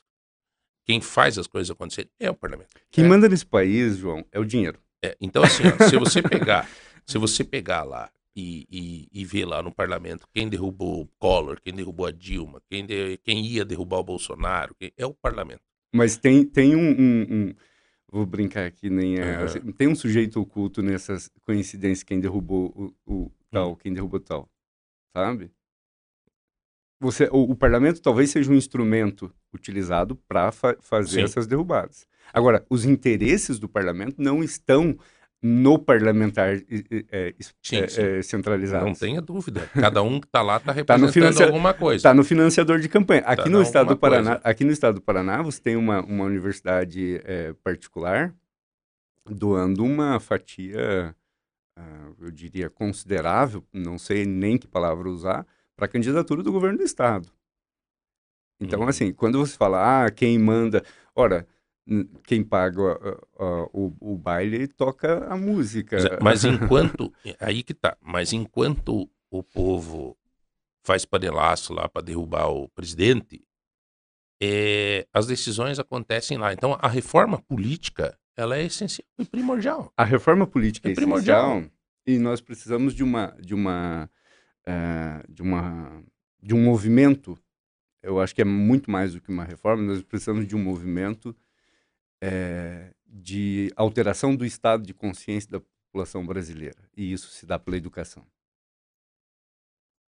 Quem faz as coisas acontecerem é o parlamento. Quem é. manda nesse país, João, é o dinheiro. É, então, assim, ó, se você pegar, se você pegar lá e, e, e ver lá no parlamento quem derrubou o Collor, quem derrubou a Dilma, quem, de, quem ia derrubar o Bolsonaro, quem, é o parlamento. Mas tem, tem um, um, um vou brincar aqui, nem é. Uhum. Tem um sujeito oculto nessas coincidências, quem derrubou o, o tal, uhum. quem derrubou tal, sabe? Você, o, o, parlamento talvez seja um instrumento utilizado para fa fazer Sim. essas derrubadas. Agora, os interesses do parlamento não estão no parlamentar é, sim, é, sim. É, centralizado. Não tenha dúvida. Cada um que está lá está representando tá alguma coisa. Está no financiador de campanha. Aqui tá no estado do Paraná, coisa. aqui no estado do Paraná, você tem uma, uma universidade é, particular doando uma fatia, uh, eu diria considerável, não sei nem que palavra usar, para a candidatura do governo do estado. Então, hum. assim, quando você fala, ah, quem manda, ora quem paga uh, uh, o, o baile toca a música. Mas enquanto. aí que tá. Mas enquanto o povo faz panelaço lá para derrubar o presidente, é, as decisões acontecem lá. Então a reforma política ela é essencial e primordial. A reforma política é, é primordial e nós precisamos de uma de uma uh, de uma de um movimento. Eu acho que é muito mais do que uma reforma. Nós precisamos de um movimento é, de alteração do estado de consciência da população brasileira. E isso se dá pela educação.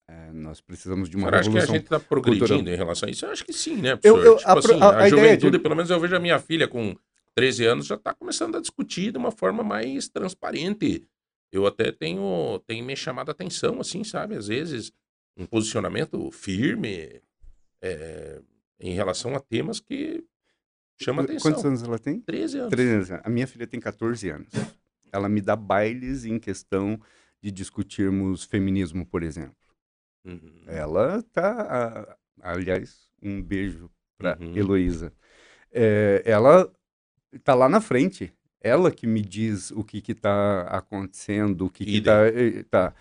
É, nós precisamos de uma Cara, acho que a gente está progredindo cultural. em relação a isso. Eu acho que sim, né, professor? Eu, eu, tipo a, assim, a, a, a juventude, de... pelo menos eu vejo a minha filha com 13 anos, já está começando a discutir de uma forma mais transparente. Eu até tenho, tenho me chamado a atenção, assim, sabe? Às vezes, um posicionamento firme é, em relação a temas que Chama atenção. Quantos anos ela tem? 13 anos. 13 anos. A minha filha tem 14 anos. Ela me dá bailes em questão de discutirmos feminismo, por exemplo. Uhum. Ela tá. Aliás, um beijo para uhum. Heloísa. É, ela tá lá na frente. Ela que me diz o que está acontecendo, o que, está. Tá.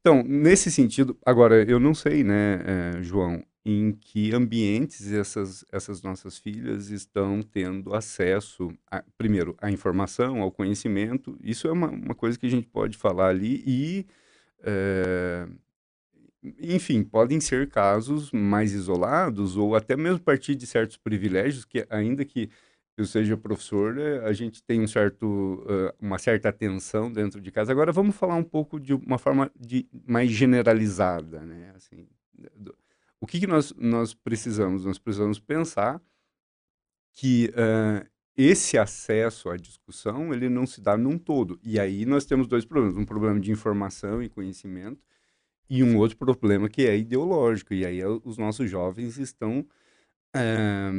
Então, nesse sentido, agora, eu não sei, né, é, João? Em que ambientes essas, essas nossas filhas estão tendo acesso, a, primeiro, à informação, ao conhecimento. Isso é uma, uma coisa que a gente pode falar ali e, é, enfim, podem ser casos mais isolados ou até mesmo partir de certos privilégios que, ainda que eu seja professor, né, a gente tem um certo, uh, uma certa atenção dentro de casa. Agora, vamos falar um pouco de uma forma de, mais generalizada, né? Assim, do, o que, que nós, nós precisamos? Nós precisamos pensar que uh, esse acesso à discussão ele não se dá num todo. E aí nós temos dois problemas. Um problema de informação e conhecimento E um outro problema que é ideológico, e aí é os nossos jovens estão é,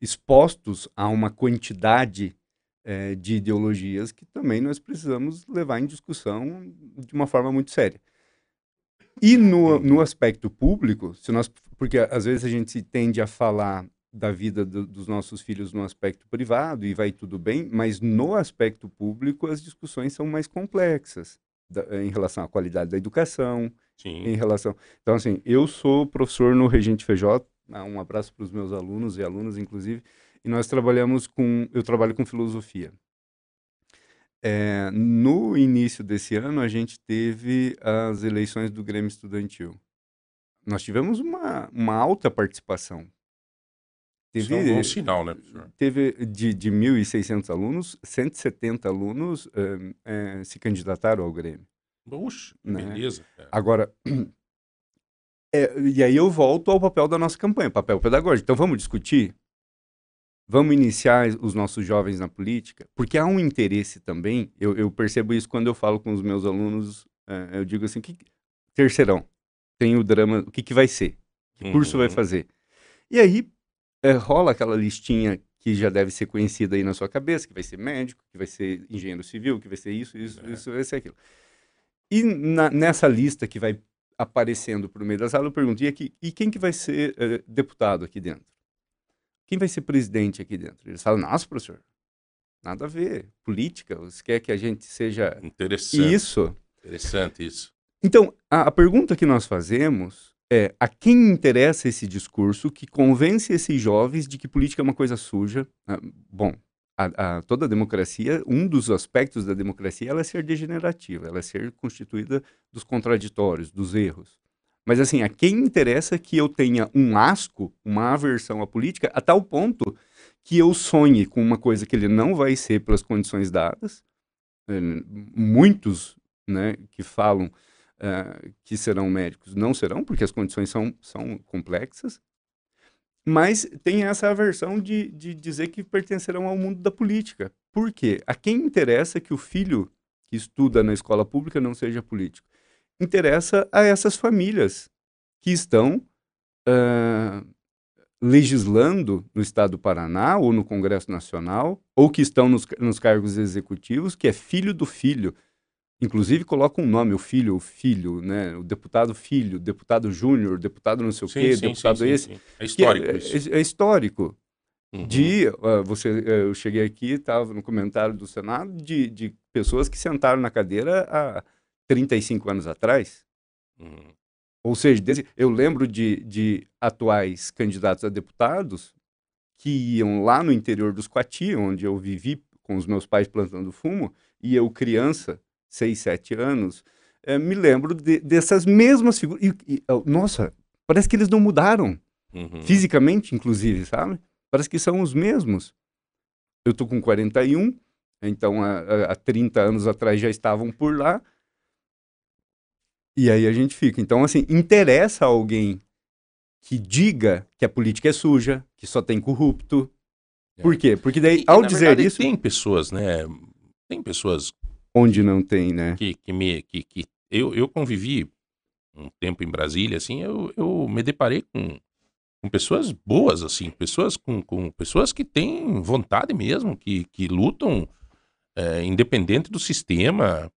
expostos a uma quantidade é, de ideologias que também nós precisamos levar em discussão de uma forma muito séria. E no, no aspecto público, se nós, porque às vezes a gente tende a falar da vida do, dos nossos filhos no aspecto privado e vai tudo bem, mas no aspecto público as discussões são mais complexas da, em relação à qualidade da educação, Sim. em relação. Então assim, eu sou professor no Regente Feijó, ah, um abraço para os meus alunos e alunas inclusive, e nós trabalhamos com, eu trabalho com filosofia. É, no início desse ano, a gente teve as eleições do Grêmio Estudantil. Nós tivemos uma, uma alta participação. Teve, Isso é um bom sinal, né, professor? Teve de, de 1.600 alunos, 170 alunos é, é, se candidataram ao Grêmio. Puxa, né? beleza. Cara. Agora, e aí eu volto ao papel da nossa campanha, papel pedagógico. Então vamos discutir Vamos iniciar os nossos jovens na política? Porque há um interesse também, eu, eu percebo isso quando eu falo com os meus alunos, é, eu digo assim, que, terceirão, tem o drama, o que, que vai ser? Que curso vai uhum. fazer? E aí é, rola aquela listinha que já deve ser conhecida aí na sua cabeça, que vai ser médico, que vai ser engenheiro civil, que vai ser isso, isso, é. isso, vai ser aquilo. E na, nessa lista que vai aparecendo por meio das aulas, eu pergunto, e, aqui, e quem que vai ser é, deputado aqui dentro? Quem vai ser presidente aqui dentro? Eles falam, nossa, professor, nada a ver. Política, você quer que a gente seja Interessante. isso? Interessante isso. Então, a, a pergunta que nós fazemos é a quem interessa esse discurso que convence esses jovens de que política é uma coisa suja. Ah, bom, a, a, toda a democracia, um dos aspectos da democracia ela é ser degenerativa, ela é ser constituída dos contraditórios, dos erros. Mas assim, a quem interessa que eu tenha um asco, uma aversão à política, a tal ponto que eu sonhe com uma coisa que ele não vai ser pelas condições dadas. Eh, muitos né, que falam uh, que serão médicos não serão, porque as condições são, são complexas. Mas tem essa aversão de, de dizer que pertencerão ao mundo da política. Por quê? A quem interessa que o filho que estuda na escola pública não seja político? Interessa a essas famílias que estão uh, legislando no Estado do Paraná ou no Congresso Nacional, ou que estão nos, nos cargos executivos, que é filho do filho. Inclusive coloca um nome, o filho, o filho, né? O deputado filho, deputado júnior, deputado não sei o quê, sim, deputado sim, esse. Sim, é histórico é, isso. É, é histórico. Uhum. De, uh, você, uh, eu cheguei aqui, estava no comentário do Senado, de, de pessoas que sentaram na cadeira há 35 anos atrás. Uhum. Ou seja, eu lembro de, de atuais candidatos a deputados que iam lá no interior dos Coati, onde eu vivi com os meus pais plantando fumo, e eu, criança, 6, 7 anos, é, me lembro de, dessas mesmas figuras. E, e, nossa, parece que eles não mudaram. Uhum. Fisicamente, inclusive, sabe? Parece que são os mesmos. Eu tô com 41, então há, há 30 anos atrás já estavam por lá. E aí a gente fica. Então, assim, interessa alguém que diga que a política é suja, que só tem corrupto. É. Por quê? Porque daí, e, ao dizer verdade, isso. Tem pessoas, né? Tem pessoas. Onde não tem, né? Que, que me. Que, que... Eu, eu convivi um tempo em Brasília, assim, eu, eu me deparei com, com pessoas boas, assim, pessoas com, com pessoas que têm vontade mesmo, que, que lutam é, independente do sistema.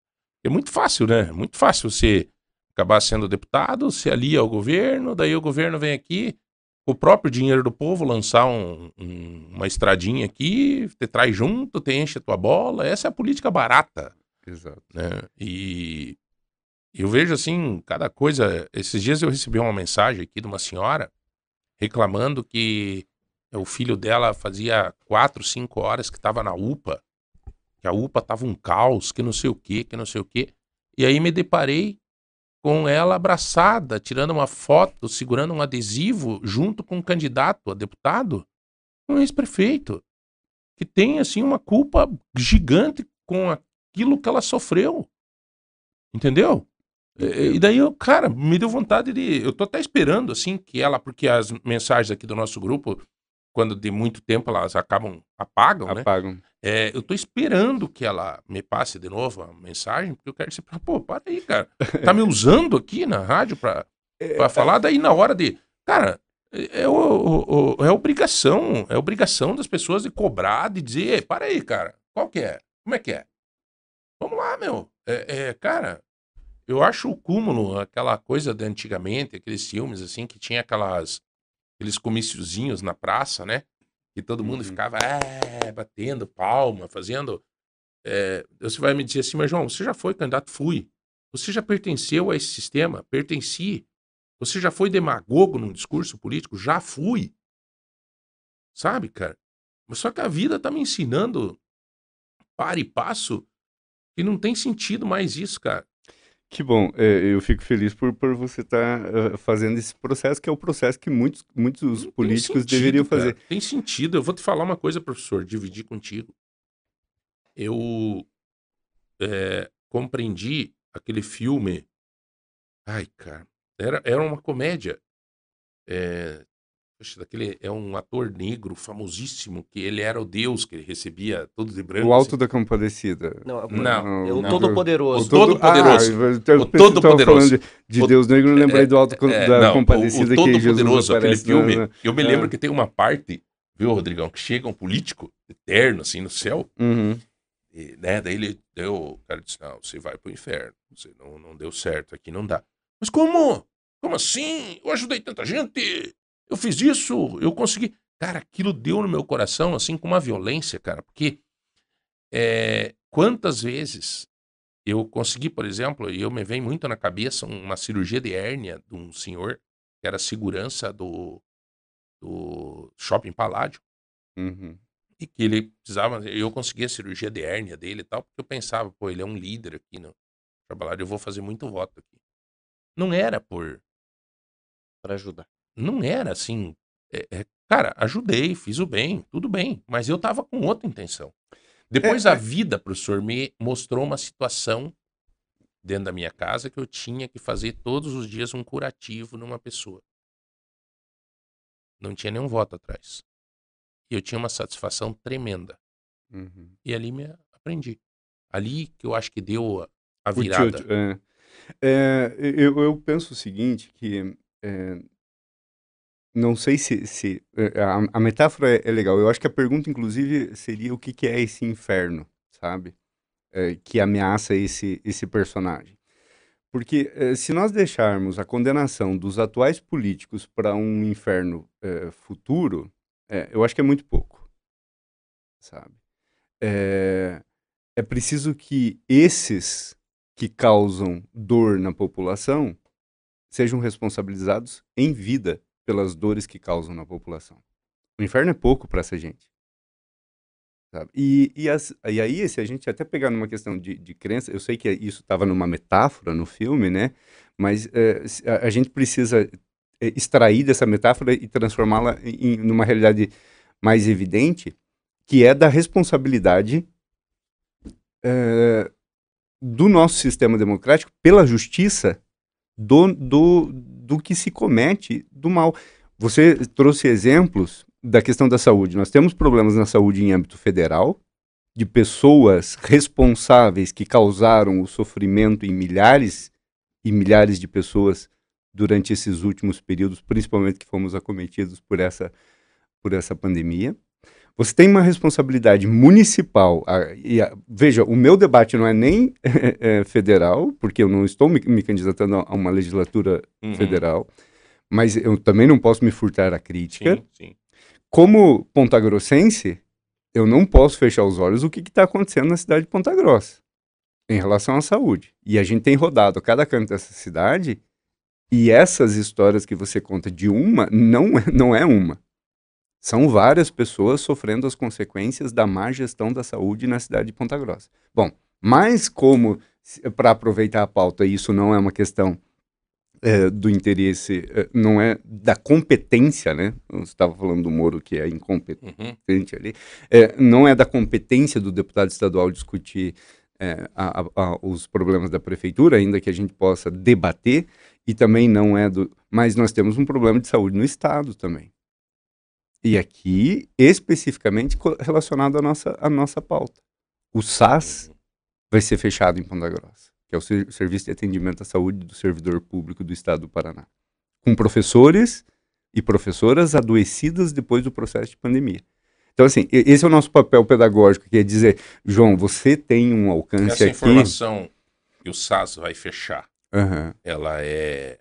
É muito fácil, né? Muito fácil você acabar sendo deputado, se alia ao governo, daí o governo vem aqui, o próprio dinheiro do povo, lançar um, um, uma estradinha aqui, te traz junto, te enche a tua bola. Essa é a política barata. Exato. Né? E eu vejo assim, cada coisa. Esses dias eu recebi uma mensagem aqui de uma senhora reclamando que o filho dela fazia quatro, cinco horas que estava na UPA, que a UPA estava um caos, que não sei o que, que não sei o que. E aí me deparei com ela abraçada, tirando uma foto, segurando um adesivo junto com um candidato a deputado, um ex-prefeito, que tem assim uma culpa gigante com aquilo que ela sofreu. Entendeu? E daí, eu, cara, me deu vontade de. Eu tô até esperando, assim, que ela, porque as mensagens aqui do nosso grupo quando de muito tempo elas acabam, apagam, né? Apagam. É, eu tô esperando que ela me passe de novo a mensagem, porque eu quero ser, pô, para aí, cara. Tá me usando aqui na rádio pra, pra falar, daí na hora de. Cara, é, o, o- o- é obrigação, é obrigação das pessoas de cobrar, de dizer, para aí, cara, qual que é? Como é que é? Vamos lá, meu. É, é, cara, eu acho o cúmulo, aquela coisa de antigamente, aqueles filmes assim, que tinha aquelas, aqueles comíciozinhos na praça, né? Que todo mundo Uhum. ficava é, batendo palma, fazendo. é, você vai me dizer assim, mas João, você já foi candidato? Fui. Você já pertenceu a esse sistema? Pertenci. Você já foi demagogo num discurso político? Já fui. Sabe, cara? Mas Só que a vida tá me ensinando, para e passo, que não tem sentido mais isso, cara. Que bom, é, eu fico feliz por, por você estar fazendo esse processo, que é o processo que muitos, muitos Não políticos sentido, deveriam cara. fazer. Tem sentido. Eu vou te falar uma coisa, professor, dividir contigo. Eu é, compreendi aquele filme. Ai, cara. Era, era uma comédia. É, poxa, daquele, é um ator negro famosíssimo, que ele era o deus, que ele recebia todo de branco. O Alto assim. da Compadecida. Não, Não, é o não. Todo-Poderoso. O Todo-Poderoso. Ah, eu- eu O Todo-Poderoso. falando de, de O- Deus Negro, eu lembrei do Alto É, da não, Compadecida o, o que Jesus Todo-Poderoso, aquele filme. na- na- Eu me lembro É. que tem uma parte, viu, Rodrigão, que chega um político eterno, assim, no céu. Uhum. E, né, daí ele deu, o cara disse, não, você vai pro inferno, você não, não deu certo, aqui não dá. Mas como? Como assim? Eu ajudei tanta gente, eu fiz isso, eu consegui. Cara, aquilo deu no meu coração, assim, com uma violência, cara, porque é, quantas vezes eu consegui, por exemplo, e eu me vem muito na cabeça uma cirurgia de hérnia de um senhor que era segurança do, do Shopping Paládio Uhum. e que ele precisava, eu consegui a cirurgia de hérnia dele e tal, porque eu pensava, pô, ele é um líder aqui no trabalho, eu vou fazer muito voto aqui. Não era por, Pra ajudar. Não era assim, é- é, cara, ajudei, fiz o bem, tudo bem, mas eu tava com outra intenção. Depois É, a é. vida, professor, me mostrou uma situação dentro da minha casa que eu tinha que fazer todos os dias um curativo numa pessoa. Não tinha nenhum voto atrás. E eu tinha uma satisfação tremenda. Uhum. E ali me aprendi. Ali que eu acho que deu a, a virada. tilt, é. É, eu, eu penso o seguinte, que é, não sei se, se é, a, a metáfora é, é legal. Eu acho que a pergunta, inclusive, seria o que, que é esse inferno, sabe? É, que ameaça esse, esse personagem. Porque é, se nós deixarmos a condenação dos atuais políticos para um inferno futuro, é, eu acho que é muito pouco, sabe? É, é preciso que esses que causam dor na população sejam responsabilizados em vida pelas dores que causam na população. O inferno é pouco para essa gente. sabe? E, e, as- e aí, se a gente até pegar numa questão de, de crença, eu sei que isso estava numa metáfora no filme, né? Mas é, a, gente precisa é, extrair dessa metáfora e transformá-la em numa realidade mais evidente, que é da responsabilidade é, do nosso sistema democrático pela justiça do, do, do que se comete do mal. Você trouxe exemplos da questão da saúde. Nós temos problemas na saúde em âmbito federal, de pessoas responsáveis que causaram o sofrimento em milhares e milhares de pessoas durante esses últimos períodos, principalmente que fomos acometidos por essa, por essa pandemia. Você tem uma responsabilidade municipal. a- e a- veja, o meu debate não é nem eh, federal, porque eu não estou me, me candidatando a uma legislatura Uhum. federal, mas eu também não posso me furtar a crítica. Sim, sim. Como pontagrossense, eu não posso fechar os olhos o que está acontecendo na cidade de Ponta Grossa em relação à saúde. E a gente tem rodado a cada canto dessa cidade e essas histórias que você conta de uma não é, não é uma. São várias pessoas sofrendo as consequências da má gestão da saúde na cidade de Ponta Grossa. Bom, mas como, para aproveitar a pauta, isso não é uma questão é, do interesse, é, não é da competência, né? Você estava falando do Moro que é incompetente Uhum. ali, é, não é da competência do deputado estadual discutir é, a- a- a- os problemas da prefeitura, ainda que a gente possa debater, e também não é do. Mas nós temos um problema de saúde no estado também. E aqui, especificamente relacionado à nossa, à nossa pauta. O SAS vai ser fechado em Ponta Grossa, que é o Ser- Serviço de Atendimento à Saúde do Servidor Público do Estado do Paraná. Com professores e professoras adoecidas depois do processo de pandemia. Então, assim, esse é o nosso papel pedagógico, que é dizer, João, você tem um alcance Essa aqui. informação que o SAS vai fechar, Aham. ela é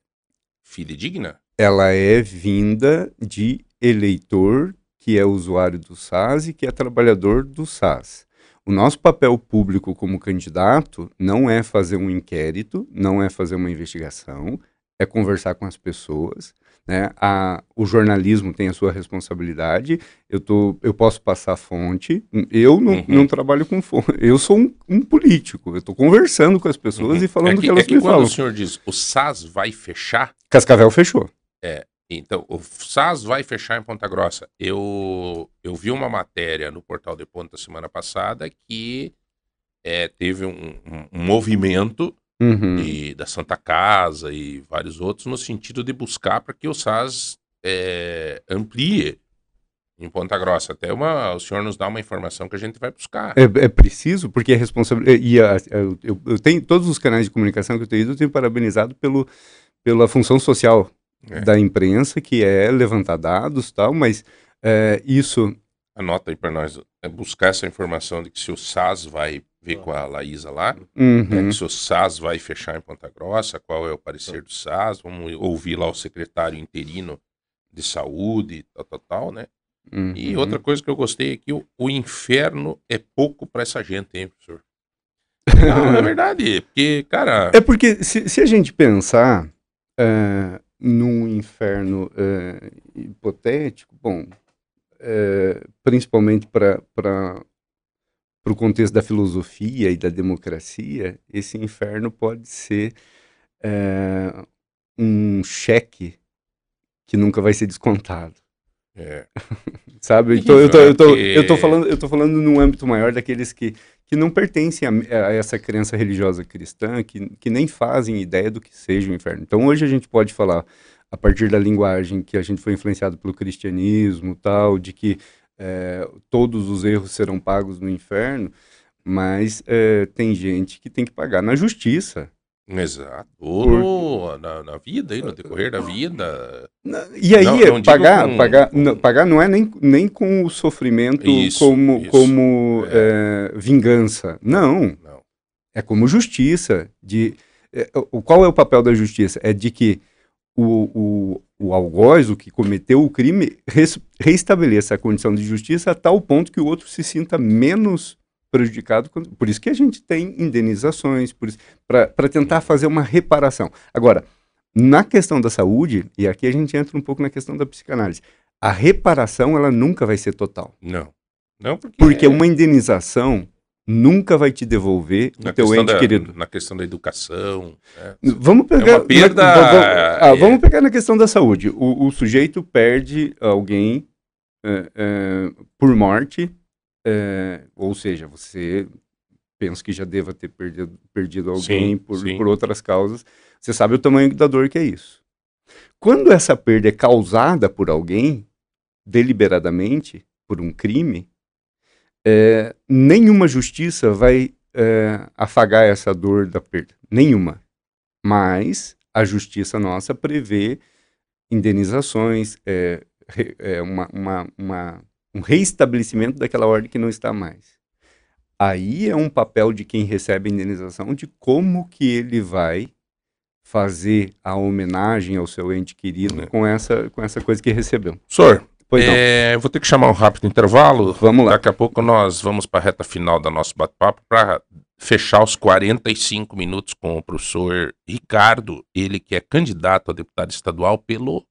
fidedigna? ela é vinda de eleitor que é usuário do SAS e que é trabalhador do SAS. O nosso papel público como candidato não é fazer um inquérito, não é fazer uma investigação, é conversar com as pessoas. Né? A, o jornalismo tem a sua responsabilidade. Eu, tô, eu posso passar fonte. Eu não, Uhum. não trabalho com fonte. Eu sou um, um político. Eu estou conversando com as pessoas Uhum. e falando é o que, que elas é que me quando falam. o senhor diz o SAS vai fechar, Cascavel fechou. Então o SAS vai fechar em Ponta Grossa. Eu, eu vi uma matéria no Portal de Ponta semana passada que é, teve um, um- um movimento Uhum. e da Santa Casa e vários outros no sentido de buscar para que o SAS é, amplie em Ponta Grossa. Até uma, o senhor nos dá uma informação que a gente vai buscar. É, é preciso, porque é responsabilidade. E a- a- eu, eu tenho todos os canais de comunicação que eu tenho ido, eu tenho parabenizado pelo, pela função social É. da imprensa, que é levantar dados e tal, mas é, isso. Anota aí para nós, é buscar essa informação de que se o SAS vai ver com a Laísa lá, Uhum, né, que se o SAS vai fechar em Ponta Grossa, qual é o parecer do SAS, vamos ouvir lá o secretário interino de saúde, tal, tal, tal, né? uhum. E outra coisa que eu gostei é que o, o inferno é pouco para essa gente, hein, professor? Não, é verdade, porque, cara, É porque se, se a gente pensar é, num inferno é, hipotético, bom, é, principalmente para o contexto da filosofia e da democracia, esse inferno pode ser é, um cheque que nunca vai ser descontado. é, Sabe? Então, eu, tô, eu, tô, porque- eu, tô falando, eu tô falando num âmbito maior daqueles que, que não pertencem a, a essa crença religiosa cristã, que, que nem fazem ideia do que seja o inferno. Então, hoje a gente pode falar, a partir da linguagem que a gente foi influenciado pelo cristianismo, tal, de que é, todos os erros serão pagos no inferno, mas é, tem gente que tem que pagar na justiça. Exato, no- na, na vida, aí, no decorrer da vida, E aí, Não, é não pagar, com- pagar, não, pagar não é nem, nem com o sofrimento Isso, como, isso. como é, vingança. Não, não. é como justiça. De, é, o, qual é o papel da justiça? É de que o, o, o algoz, o que cometeu o crime, res, reestabeleça a condição de justiça a tal ponto que o outro se sinta menos prejudicado. Por isso que a gente tem indenizações, para tentar fazer uma reparação. Agora, na questão da saúde, e aqui a gente entra um pouco na questão da psicanálise, a reparação ela nunca vai ser total. Não. Não, porque, Porque uma indenização nunca vai te devolver na o teu ente da, querido. Na questão da educação. né? Vamos pegar. uma perda, na- va- va- ah, é. vamos pegar na questão da saúde. O, o sujeito perde alguém é, é, por morte, é, ou seja, você pensa que já deva ter perdido, perdido alguém Sim, por, sim. por outras causas. Você sabe o tamanho da dor que é isso. Quando essa perda é causada por alguém, deliberadamente, por um crime, é, nenhuma justiça vai é, afagar essa dor da perda. Nenhuma. Mas a justiça nossa prevê indenizações, é, é, uma, uma, uma- um reestabelecimento daquela ordem que não está mais. Aí é um papel de quem recebe a indenização de como que ele vai fazer a homenagem ao seu ente querido É. com, essa, com essa coisa que recebeu. Professor, Pois é, vou ter que chamar um rápido intervalo. Vamos lá. Daqui a pouco nós vamos para a reta final do nosso bate-papo para fechar os 45 minutos com o professor Ricardo, ele que é candidato a deputado estadual pelo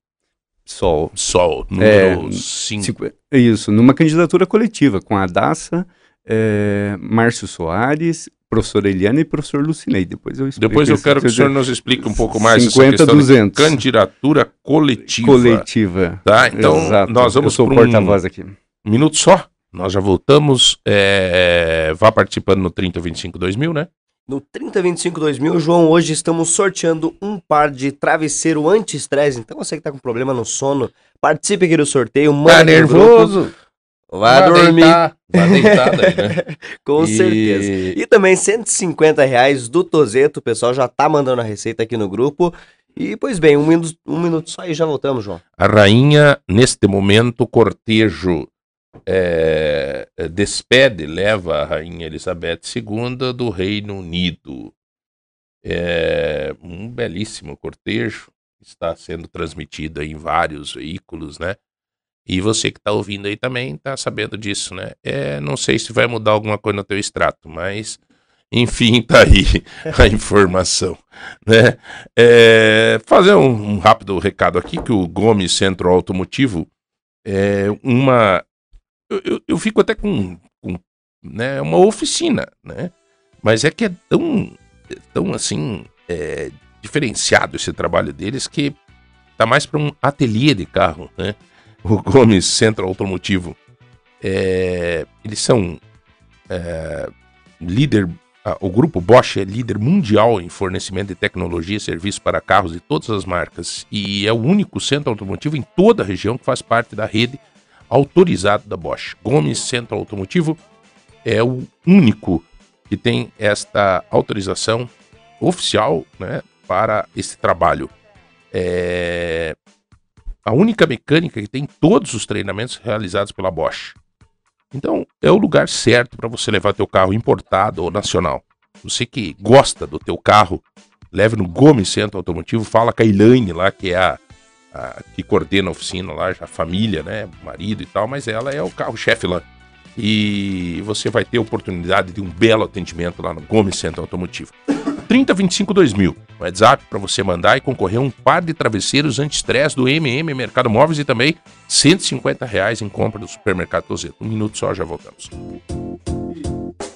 Sol. Sol, É, número 5. Cinqu- Isso, numa candidatura coletiva com a Daça, é, Márcio Soares, professora Eliana e professor Lucinei. Depois eu explico. Depois eu quero que o senhor nos explique um pouco mais essa 50, questão de 200. candidatura coletiva. Coletiva. Tá? Então, Exato. nós vamos Eu sou o pra um- porta-voz aqui. minuto só. Nós já voltamos. é, vá participando no 3025 2000, né? No 3025-2000, João, hoje estamos sorteando um par de travesseiro anti-estresse. Então você que tá com problema no sono, participe aqui do sorteio. Tá nervoso? Vai, vai dormir. Deitar, vai deitar daí, né? com e... certeza. E também 150 reais do Tozeto. O pessoal já tá mandando a receita aqui no grupo. E, pois bem, um minuto, um minuto só e já voltamos, João. A rainha, neste momento, cortejo é, despede, leva a rainha Elizabeth II do Reino Unido. É um belíssimo cortejo, está sendo transmitido em vários veículos, né? E você que está ouvindo aí também está sabendo disso, né? É, não sei se vai mudar alguma coisa no teu extrato, mas enfim, tá aí a informação. Né? É, fazer um, um, rápido recado aqui, que o Gomes Centro Automotivo é uma. Eu, eu, eu fico até com, com né, uma oficina, né? Mas é que é tão, tão assim, é, diferenciado esse trabalho deles que tá mais para um ateliê de carro, né? O Gomes Centro Automotivo. É, eles são é, líder o grupo Bosch é líder mundial em fornecimento de tecnologia e serviços para carros de todas as marcas e é o único centro automotivo em toda a região que faz parte da rede autorizada da Bosch. Gomes Centro Automotivo é o único que tem esta autorização oficial né, para esse trabalho. É a única mecânica que tem todos os treinamentos realizados pela Bosch. Então, é o lugar certo para você levar teu carro importado ou nacional. Você que gosta do teu carro, leve no Gomes Centro Automotivo, fala com a Elaine lá, que é a, a que coordena a oficina lá, a família, né, marido e tal, mas ela é o carro-chefe lá. E você vai ter a oportunidade de um belo atendimento lá no Gomes Centro Automotivo. 3025 2000, WhatsApp para você mandar e concorrer a um par de travesseiros anti-estresse do MM Mercado Móveis e também 150 reais em compra do supermercado Tozeto. Um minuto só, já voltamos.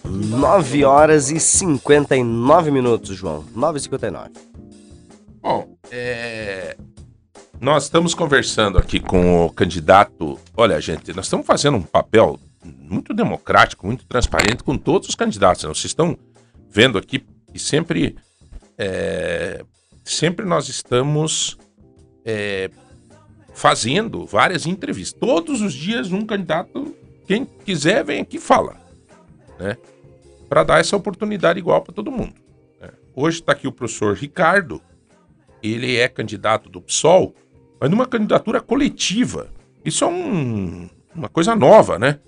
9 horas e 59 minutos, João. 9 e 59. Bom, é... nós estamos conversando aqui com o candidato. Olha, gente, nós estamos fazendo um papel muito democrático, muito transparente com todos os candidatos. Vocês estão vendo aqui e sempre, é, sempre nós estamos é, fazendo várias entrevistas. Todos os dias um candidato, quem quiser, vem aqui e fala. Né? Para dar essa oportunidade igual para todo mundo. Né? Hoje está aqui o professor Ricardo. Ele é candidato do PSOL, mas numa candidatura coletiva. Isso é um, uma coisa nova, né?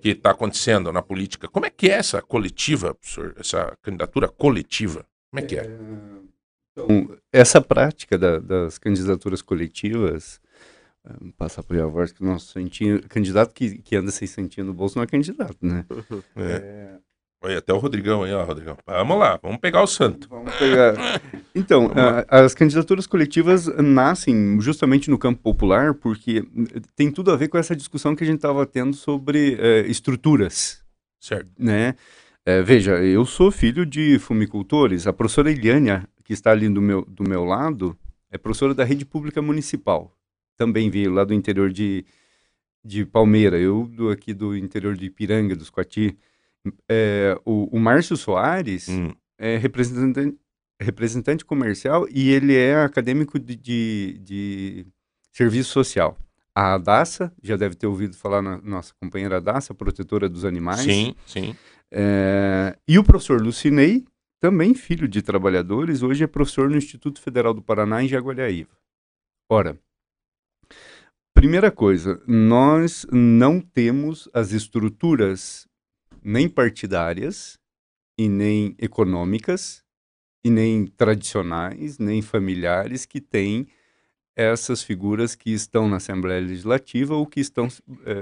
que está acontecendo na política. Como é que é essa coletiva, professor? Essa candidatura coletiva? Como é que é? é então, essa prática da, das candidaturas coletivas, passar por a voz que o nosso santinho, candidato que, que anda sem santinho no bolso não é candidato, né? É. é Olha, até o Rodrigão aí, ó, Rodrigão. Vamos lá, vamos pegar o santo. Vamos pegar. Então, a, as candidaturas coletivas nascem justamente no campo popular, porque tem tudo a ver com essa discussão que a gente estava tendo sobre é, estruturas. Certo. Né? É, veja, eu sou filho de fumicultores. A professora Eliânia, que está ali do meu, do meu lado, é professora da rede pública municipal. Também veio lá do interior de, de Palmeira. Eu, do, aqui do interior de Ipiranga, dos Coati é, o, o Márcio Soares hum. é representante, representante comercial e ele é acadêmico de, de, de serviço social. A Adassa, já deve ter ouvido falar na nossa companheira Adassa, protetora dos animais. Sim, sim. É, e o professor Lucinei, também filho de trabalhadores, hoje é professor no Instituto Federal do Paraná, em Jaguariaíva. Ora, primeira coisa, nós não temos as estruturas nem partidárias e nem econômicas e nem tradicionais, nem familiares que têm essas figuras que estão na Assembleia Legislativa ou que estão é,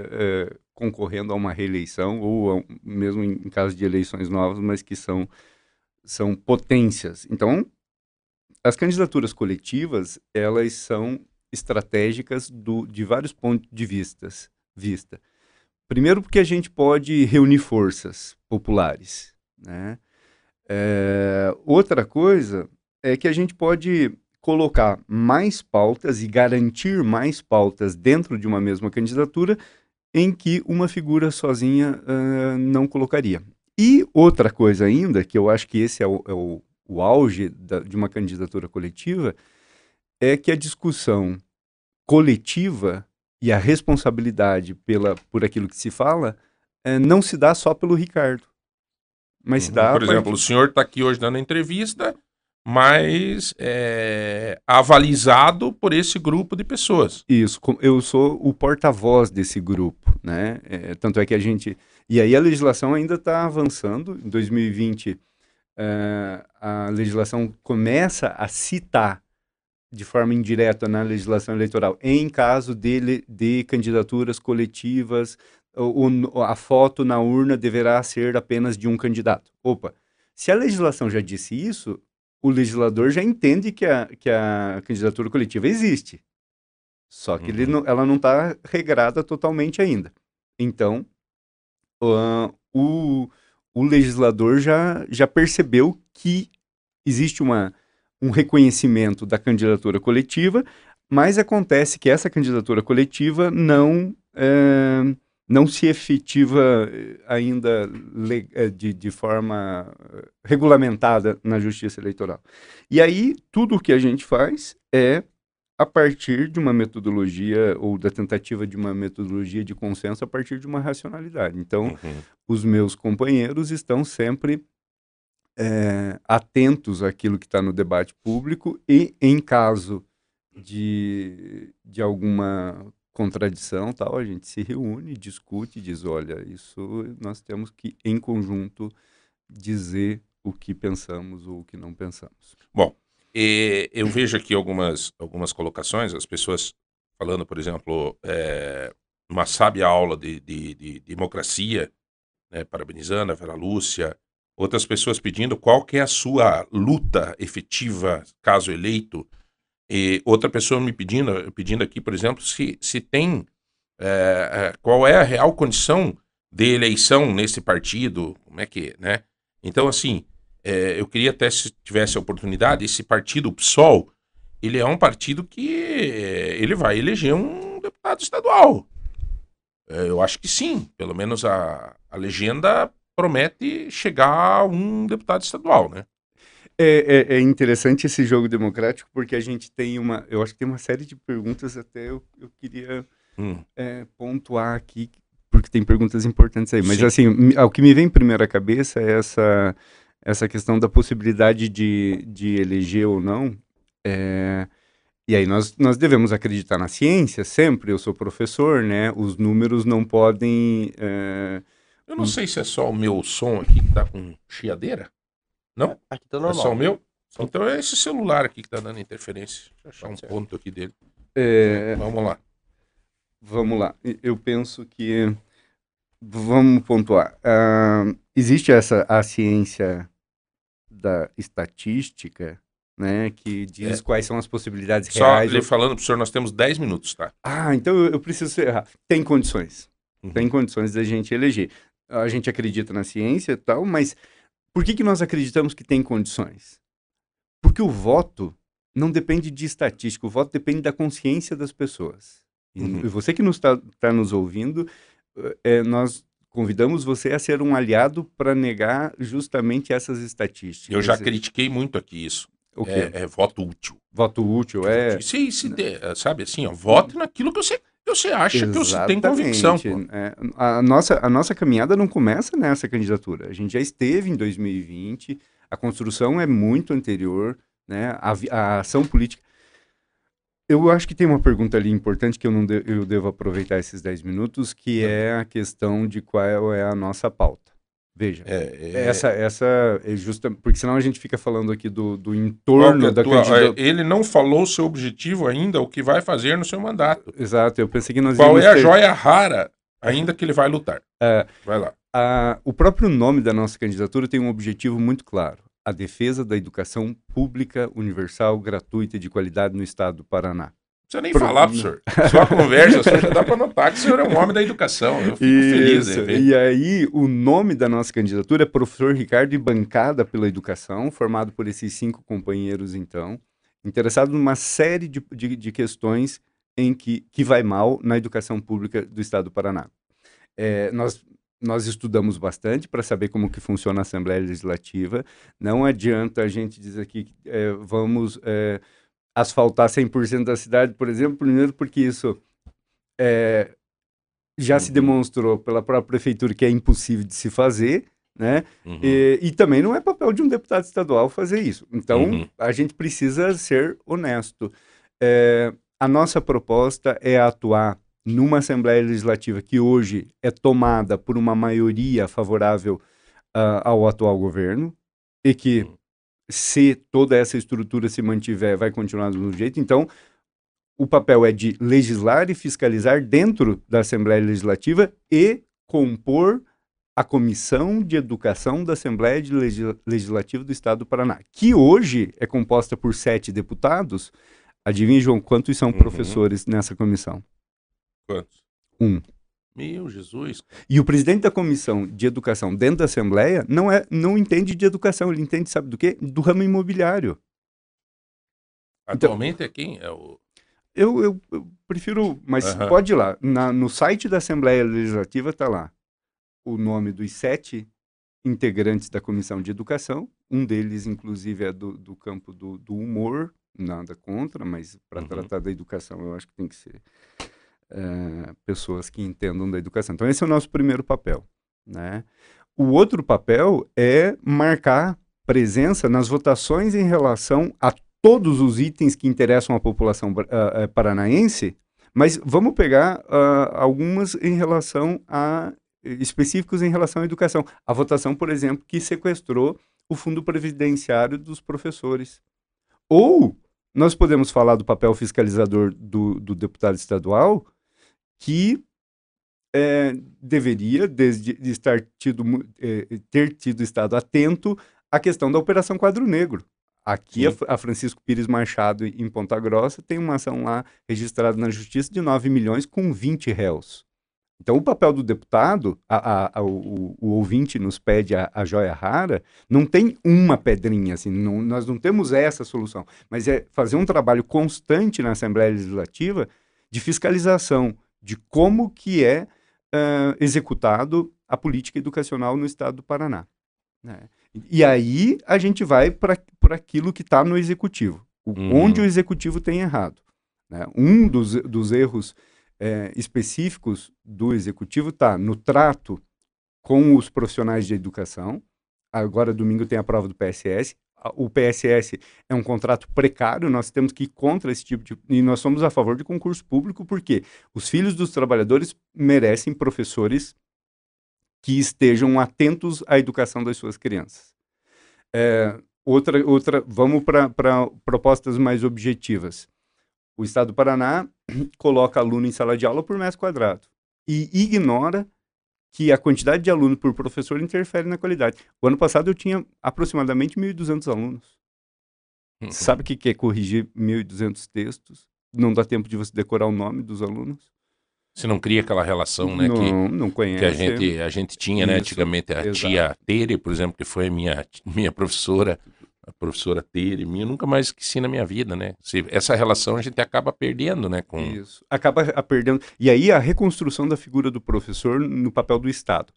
é, concorrendo a uma reeleição ou a, mesmo em, caso de eleições novas, mas que são, são potências. Então, as candidaturas coletivas, elas são estratégicas do, de vários pontos de vistas, vista. Primeiro, porque a gente pode reunir forças populares. Né? É, outra coisa é que a gente pode colocar mais pautas e garantir mais pautas dentro de uma mesma candidatura em que uma figura sozinha uh, não colocaria. E outra coisa ainda, que eu acho que esse é o, é o, o auge da, de uma candidatura coletiva, é que a discussão coletiva e a responsabilidade pela, por aquilo que se fala é, não se dá só pelo Ricardo. Mas se Uhum. dá. Por exemplo, o senhor está aqui hoje dando entrevista, mas é, avalizado por esse grupo de pessoas. Isso, eu sou o porta-voz desse grupo, né? É, tanto é que a gente. E aí a legislação ainda está avançando. Em 2020, é, a legislação começa a citar de forma indireta na legislação eleitoral, em caso de, de candidaturas coletivas, o- o- a foto na urna deverá ser apenas de um candidato. Opa, se a legislação já disse isso, o legislador já entende que a, que a candidatura coletiva existe. Só que Uhum. não- ela não está regrada totalmente ainda. Então, ah, o, o legislador já, já percebeu que existe uma, um reconhecimento da candidatura coletiva, mas acontece que essa candidatura coletiva não, eh, não se efetiva eh, ainda eh, de, de forma eh, regulamentada na justiça eleitoral. E aí, tudo o que a gente faz é a partir de uma metodologia ou da tentativa de uma metodologia de consenso a partir de uma racionalidade. Então, Uhum. os meus companheiros estão sempre eh, atentos àquilo que está no debate público e, em caso de, de alguma contradição, tal, a gente se reúne, discute diz, olha, isso nós temos que, em conjunto, dizer o que pensamos ou o que não pensamos. E eu vejo aqui algumas, algumas colocações, as pessoas falando, por exemplo, é, uma sábia aula de, de- de democracia, né, parabenizando a Vera Lúcia, outras pessoas pedindo qual que é a sua luta efetiva caso eleito, e outra pessoa me pedindo, pedindo aqui, por exemplo, se, se tem, é, qual é a real condição de eleição nesse partido, como é que, né? Então, assim, é, eu queria até se tivesse a oportunidade, esse partido, o PSOL, ele é um partido que ele vai eleger um deputado estadual. Eu acho que sim, pelo menos a, a legenda promete chegar a um deputado estadual, né? É, é- é interessante esse jogo democrático porque a gente tem uma, eu acho que tem uma série de perguntas até eu, eu queria Hum, é, pontuar aqui, porque tem perguntas importantes aí. Mas Sim. assim, o que me vem primeiro à cabeça é essa, essa questão da possibilidade de, de eleger ou não. É, e aí nós, nós devemos acreditar na ciência sempre, eu sou professor, né? Os números não podem... é, eu não sei se é só o meu som aqui que tá com chiadeira. Não? Aqui tá É só o normal. meu? Só- Então é esse celular aqui que tá dando interferência. Deixa eu achar um Certo. ponto aqui dele. é, Vamos lá. Vamos lá. Eu penso que. Vamos pontuar. Ah, existe essa a ciência da estatística, né, que diz quais são as possibilidades É. Só reais. lhe falando pro senhor, nós temos 10 minutos, tá? Ah, então eu, eu preciso errar. Tem condições. Uhum. Tem condições da gente eleger. A gente acredita na ciência e tal, mas por que, que nós acreditamos que tem condições? Porque o voto não depende de estatística, o voto depende da consciência das pessoas. E, Uhum. você que nos está nos ouvindo, eh, nós convidamos você a ser um aliado para negar justamente essas estatísticas. Eu já critiquei muito aqui isso. O quê? É, é voto útil. Voto útil, é. Se, se de- sabe assim, ó, vote naquilo que você, você acha que você tem convicção. Exatamente. É, a, nossa, a nossa caminhada não começa nessa candidatura. A gente já esteve em 2020, a construção é muito anterior, né? a, a ação política. Eu acho que tem uma pergunta ali importante que eu, não de- eu devo aproveitar esses 10 minutos, que é a questão de qual é a nossa pauta. Veja, É, é, essa, essa é justa, porque senão a gente fica falando aqui do, do entorno é da tua- candidatura. é, Ele não falou o seu objetivo ainda, o que vai fazer no seu mandato. Exato, eu pensei que nós Qual é a ter- joia rara ainda que ele vai lutar? É. Vai lá. A- o próprio nome da nossa candidatura tem um objetivo muito claro: a defesa da educação pública, universal, gratuita e de qualidade no estado do Paraná. Precisa nem Pro- falar pro senhor. Só a conversa, só já dá para notar que o senhor é um homem da educação. Eu fico feliz Isso. em ver. E aí, o nome da nossa candidatura é Professor Ricardo Bancada pela Educação, formado por esses cinco companheiros, então, interessado numa série de, de, de questões em que, que vai mal na educação pública do estado do Paraná. É, nós, nós estudamos bastante para saber como que funciona a Assembleia Legislativa. Não adianta a gente dizer aqui que é, vamos é, asfaltar 100% da cidade, por exemplo, primeiro porque isso é, já uhum. se demonstrou pela própria prefeitura que é impossível de se fazer, né? Uhum. E, e, também não é papel de um deputado estadual fazer isso. Então, uhum. a gente precisa ser honesto. É, a nossa proposta é atuar numa Assembleia Legislativa que hoje é tomada por uma maioria favorável uh, ao atual governo e que, uhum. Se toda essa estrutura se mantiver, vai continuar do mesmo jeito. Então, o papel é de legislar e fiscalizar dentro da Assembleia Legislativa e compor a Comissão de Educação da Assembleia Legislativa do Estado do Paraná, que hoje é composta por sete deputados. Adivinha, João, quantos são uhum. professores nessa comissão? Quantos? Um. Meu Jesus. E o presidente da comissão de educação dentro da Assembleia não, é, não entende de educação, ele entende, sabe do quê? Do ramo imobiliário. Atualmente então, é quem? É o... eu, eu, eu prefiro, mas uhum. pode ir lá. Na, no site da Assembleia Legislativa está lá o nome dos sete integrantes da comissão de educação. Um deles, inclusive, é do, do campo do, do, humor, nada contra, mas para uhum. tratar da educação eu acho que tem que ser é, pessoas que entendam da educação. Então, esse é o nosso primeiro papel. Né? O outro papel é marcar presença nas votações em relação a todos os itens que interessam a população uh, paranaense, mas vamos pegar uh, algumas em relação a específicos em relação à educação. A votação, por exemplo, que sequestrou o fundo previdenciário dos professores. Ou nós podemos falar do papel fiscalizador do, do deputado estadual, que é, deveria, desde de estar tido, é, ter tido estado atento à questão da Operação Quadro Negro. Aqui, a, a, Francisco Pires Machado, em Ponta Grossa, tem uma ação lá registrada na Justiça de 9 milhões com 20 réus. Então, o papel do deputado, a, a, a, o, o, ouvinte nos pede a, joia rara, não tem uma pedrinha, assim, não, nós não temos essa solução, mas é fazer um trabalho constante na Assembleia Legislativa de fiscalização de como que é uh, executado a política educacional no estado do Paraná. Né? E aí a gente vai para aquilo que está no executivo, uhum. onde o executivo tem errado. Né? Um dos, dos erros é, específicos do executivo está no trato com os profissionais de educação. Agora, domingo, tem a prova do PSS. O PSS é um contrato precário, nós temos que ir contra esse tipo de. E nós somos a favor de concurso público, porque os filhos dos trabalhadores merecem professores que estejam atentos à educação das suas crianças. É, outra, outra, vamos para propostas mais objetivas. O Estado do Paraná coloca aluno em sala de aula por metro quadrado e ignora que a quantidade de aluno por professor interfere na qualidade. O ano passado eu tinha aproximadamente 1.200 alunos. Uhum. Sabe o que é corrigir 1.200 textos? Não dá tempo de você decorar o nome dos alunos? Você não cria aquela relação, né? Não, que, não conhece. Que a gente, a gente tinha, né? Antigamente, a exato. tia Tere, por exemplo, que foi minha, minha professora, a professora Tere, minha, nunca mais esqueci na minha vida, né? Se, essa relação a gente acaba perdendo, né? Com... Isso, acaba perdendo. E aí a reconstrução da figura do professor no papel do Estado.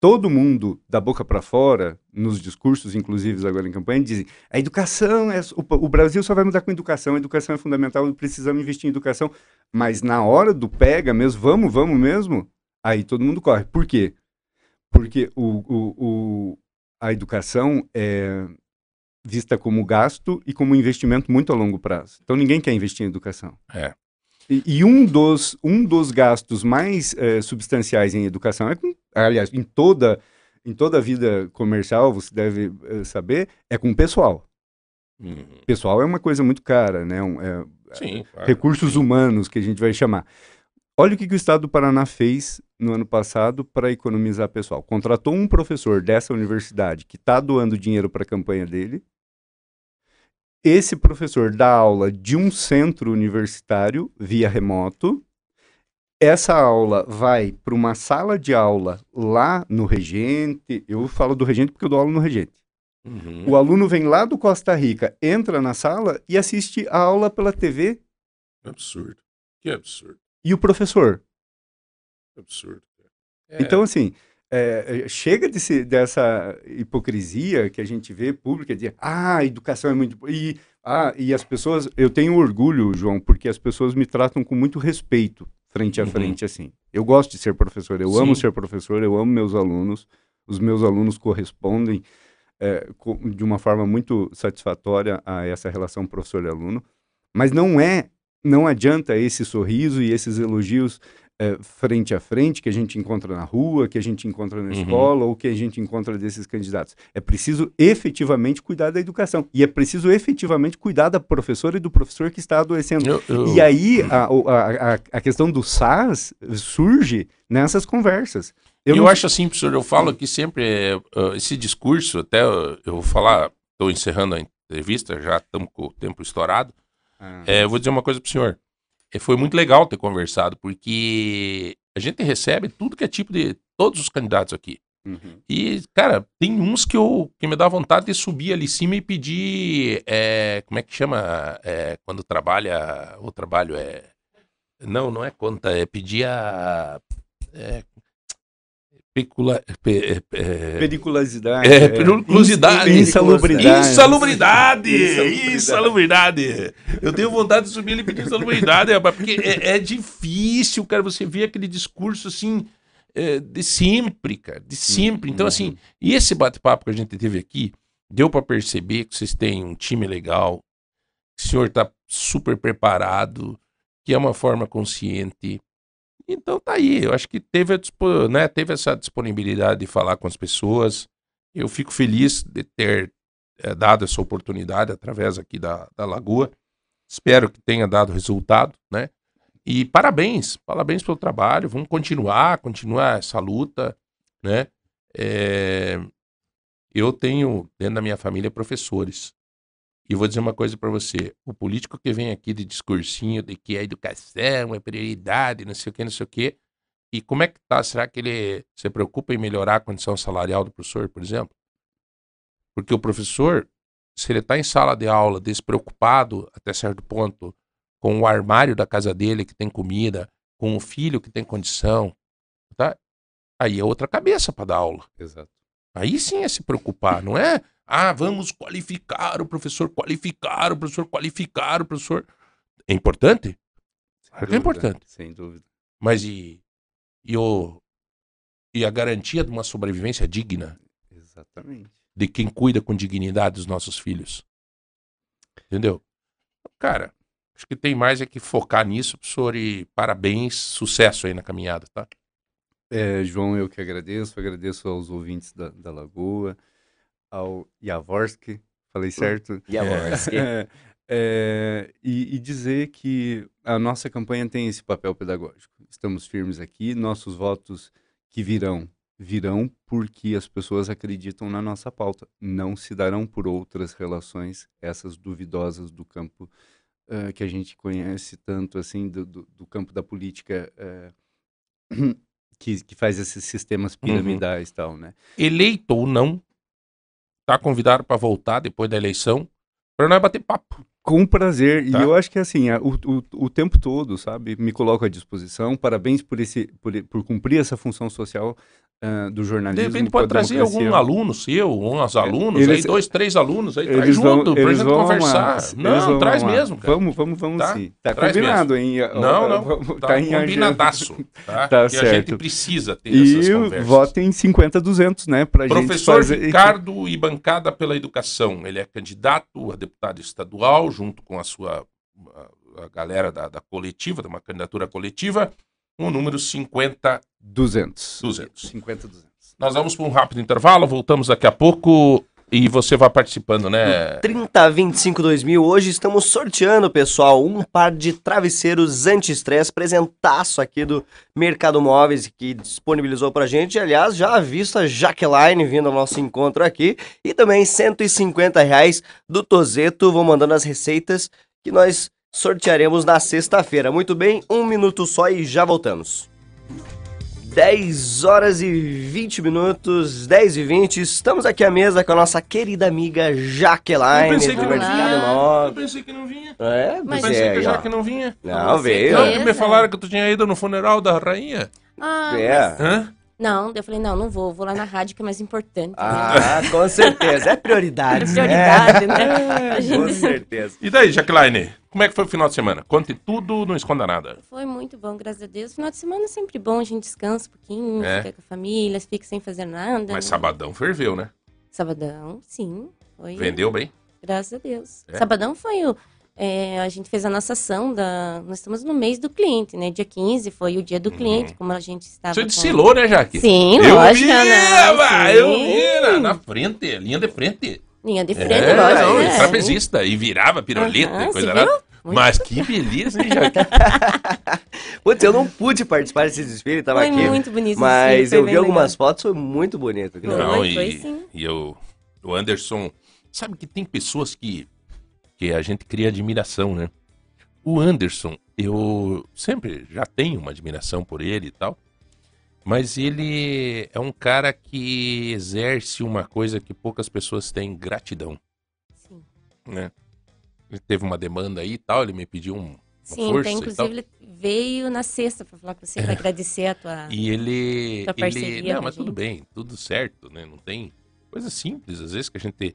Todo mundo, da boca para fora, nos discursos, inclusive agora em campanha, dizem a educação, é, o, o Brasil só vai mudar com educação, a educação é fundamental, precisamos investir em educação. Mas na hora do pega mesmo, vamos, vamos mesmo, aí todo mundo corre. Por quê? Porque o, o, o a educação é, vista como gasto e como investimento muito a longo prazo. Então ninguém quer investir em educação. É. E, e um, dos, um dos gastos mais é, substanciais em educação é com, aliás, em toda em toda a vida comercial, você deve é, saber, é com pessoal. Uhum. Pessoal é uma coisa muito cara, né? Um, é, Sim, claro. Recursos humanos, que a gente vai chamar. Olha o que, que o Estado do Paraná fez no ano passado para economizar pessoal. Contratou um professor dessa universidade que está doando dinheiro para a campanha dele, esse professor dá aula de um centro universitário via remoto. Essa aula vai para uma sala de aula lá no Regente. Eu falo do Regente porque eu dou aula no Regente. Uhum. O aluno vem lá do Costa Rica, entra na sala e assiste a aula pela TV. Absurdo. Que absurdo. E o professor? Absurdo. É... Então, assim, é, é, chega desse, dessa hipocrisia que a gente vê pública de ah, a educação é muito e ah, e as pessoas, eu tenho orgulho, João, porque as pessoas me tratam com muito respeito frente a uhum. frente assim. Eu gosto de ser professor, eu Sim. amo ser professor, eu amo meus alunos, os meus alunos correspondem é, de uma forma muito satisfatória a essa relação professor-aluno, mas não é, não adianta esse sorriso e esses elogios é, frente a frente que a gente encontra na rua, que a gente encontra na uhum. escola ou que a gente encontra desses candidatos. É preciso efetivamente cuidar da educação e é preciso efetivamente cuidar da professora e do professor que está adoecendo. Eu, eu... E aí a, a, a, a, questão do SAS surge nessas conversas. Eu, eu não... acho assim, professor, eu falo que sempre uh, esse discurso, até uh, eu vou falar, estou encerrando a entrevista, já estamos com o tempo estourado. Ah, é, eu vou dizer uma coisa para o senhor foi muito legal ter conversado, porque a gente recebe tudo que é tipo de. todos os candidatos aqui. Uhum. E, cara, tem uns que, eu, que me dá vontade de subir ali em cima e pedir. É, como é que chama? É, quando trabalha. O trabalho é. Não, não é conta, é pedir a. É, Pecula, pe, pe, periculosidade. É, periculosidade. Insalubridade. Insalubridade. Insalubridade. Eu tenho vontade de subir e pedir insalubridade, porque é, é, difícil, cara, você ver aquele discurso assim, é, de sempre, cara, de sempre. Então, assim, uhum. e esse bate-papo que a gente teve aqui, deu para perceber que vocês têm um time legal, que o senhor está super preparado, que é uma forma consciente, então tá aí, eu acho que teve, a, né, teve essa disponibilidade de falar com as pessoas. Eu fico feliz de ter é, dado essa oportunidade através aqui da, da Lagoa. Espero que tenha dado resultado, né? E parabéns, parabéns pelo trabalho. Vamos continuar, continuar essa luta, né? É, eu tenho dentro da minha família professores. E vou dizer uma coisa para você: o político que vem aqui de discursinho de que a educação é prioridade, não sei o que, não sei o que, e como é que tá? Será que ele se preocupa em melhorar a condição salarial do professor, por exemplo? Porque o professor, se ele está em sala de aula despreocupado até certo ponto com o armário da casa dele que tem comida, com o filho que tem condição, tá? Aí é outra cabeça para dar aula. Exato. Aí sim é se preocupar, não é ah, vamos qualificar o professor, qualificar o professor, qualificar o professor. É importante? É importante. Sem dúvida. Mas e, e, o, e a garantia de uma sobrevivência digna? Exatamente. De quem cuida com dignidade dos nossos filhos. Entendeu? Cara, acho que tem mais é que focar nisso, professor, e parabéns, sucesso aí na caminhada, tá? É, João, eu que agradeço, agradeço aos ouvintes da, da Lagoa ao Jaworski, falei hum, certo? Jaworski. É, é, e, e, dizer que a nossa campanha tem esse papel pedagógico. Estamos firmes aqui, nossos votos que virão, virão porque as pessoas acreditam na nossa pauta. Não se darão por outras relações, essas duvidosas do campo uh, que a gente conhece tanto, assim, do, do, do campo da política. Uh, que, que faz esses sistemas uhum. piramidais e uhum. tal, né? Eleito ou não, tá convidado para voltar depois da eleição para nós bater papo. Com prazer. Tá. E eu acho que assim, o, o, o tempo todo, sabe? Me coloco à disposição. Parabéns por, esse, por, por cumprir essa função social uh, do jornalismo. De repente pode trazer algum aluno seu, uns alunos, eles, aí, dois, três alunos, aí traz junto, pra gente conversar. não, traz mesmo, cara. Vamos, vamos, vamos tá? sim. Tá traz combinado, mesmo. hein? Não, não. Tá, tá em combinadaço. Tá? tá certo. a gente precisa ter e essas conversas. E votem 50, 200, né? Pra Professor gente fazer... Ricardo e Bancada pela Educação. Ele é candidato a deputado estadual, junto com a sua a galera da, da coletiva, de uma candidatura coletiva o número 50 200. 200. 50 200. Nós vamos para um rápido intervalo, voltamos daqui a pouco e você vai participando, né? 3025 2000, hoje estamos sorteando, pessoal, um par de travesseiros anti-estresse, presentaço aqui do Mercado Móveis que disponibilizou pra gente. Aliás, já visto a Jaqueline vindo ao nosso encontro aqui e também 150 reais do Tozeto. Vou mandando as receitas que nós sortearemos na sexta-feira. Muito bem, um minuto só e já voltamos. 10 horas e 20 minutos, 10 e 20. Estamos aqui à mesa com a nossa querida amiga Jaqueline. Eu pensei, que não vinha. Eu pensei que não vinha. É, mas eu pensei é, que a Jaque não vinha. Não, veio. Não, me falaram que tu tinha ido no funeral da rainha. Ah, é. Hã? Não, eu falei, não, não vou, vou lá na rádio que é mais importante. né? Ah, com certeza. É prioridade. Prioridade, né? É, A com gente- certeza. E daí, Jaqueline, como é que foi o final de semana? Conte tudo, não esconda nada. Foi muito bom, graças a Deus. Final de semana é sempre bom, a gente descansa um pouquinho, É. fica com a família, fica sem fazer nada. Mas né? sabadão ferveu, né? Sabadão, sim. Foi, Vendeu bem? Graças a Deus. É? Sabadão foi o. é, a gente fez a nossa ação da. Nós estamos no mês do cliente, né? Dia 15 foi o dia do cliente, como a gente estava. Você com- desfilou, né, Jaque? Sim, eu lógico, vi, né? bah, Sim. eu vi na, na frente, linha de frente. Linha de frente, É, lógico. não, né? trapezista, e virava pirulita Aham, e coisa lá. Muito Mas que beleza, hein, Jaque? Putz, eu não pude participar desse desfile, tava Foi aqui. muito bonito. esse Mas desfile, foi eu vi algumas legal. fotos, foi muito bonito. Foi, Não, foi e, sim. e eu, o Anderson, sabe que tem pessoas que, que a gente cria admiração, né? O Anderson, eu sempre já tenho uma admiração por ele e tal, mas ele é um cara que exerce uma coisa que poucas pessoas têm, gratidão, Sim, né? Ele teve uma demanda aí e tal, ele me pediu um, Sim, força tem, e inclusive ele veio na sexta para falar com você, para agradecer a tua. E ele. Tua ele parceria não, com mas a tudo gente. bem, tudo certo, né? Não tem. Coisa simples, às vezes, que a gente.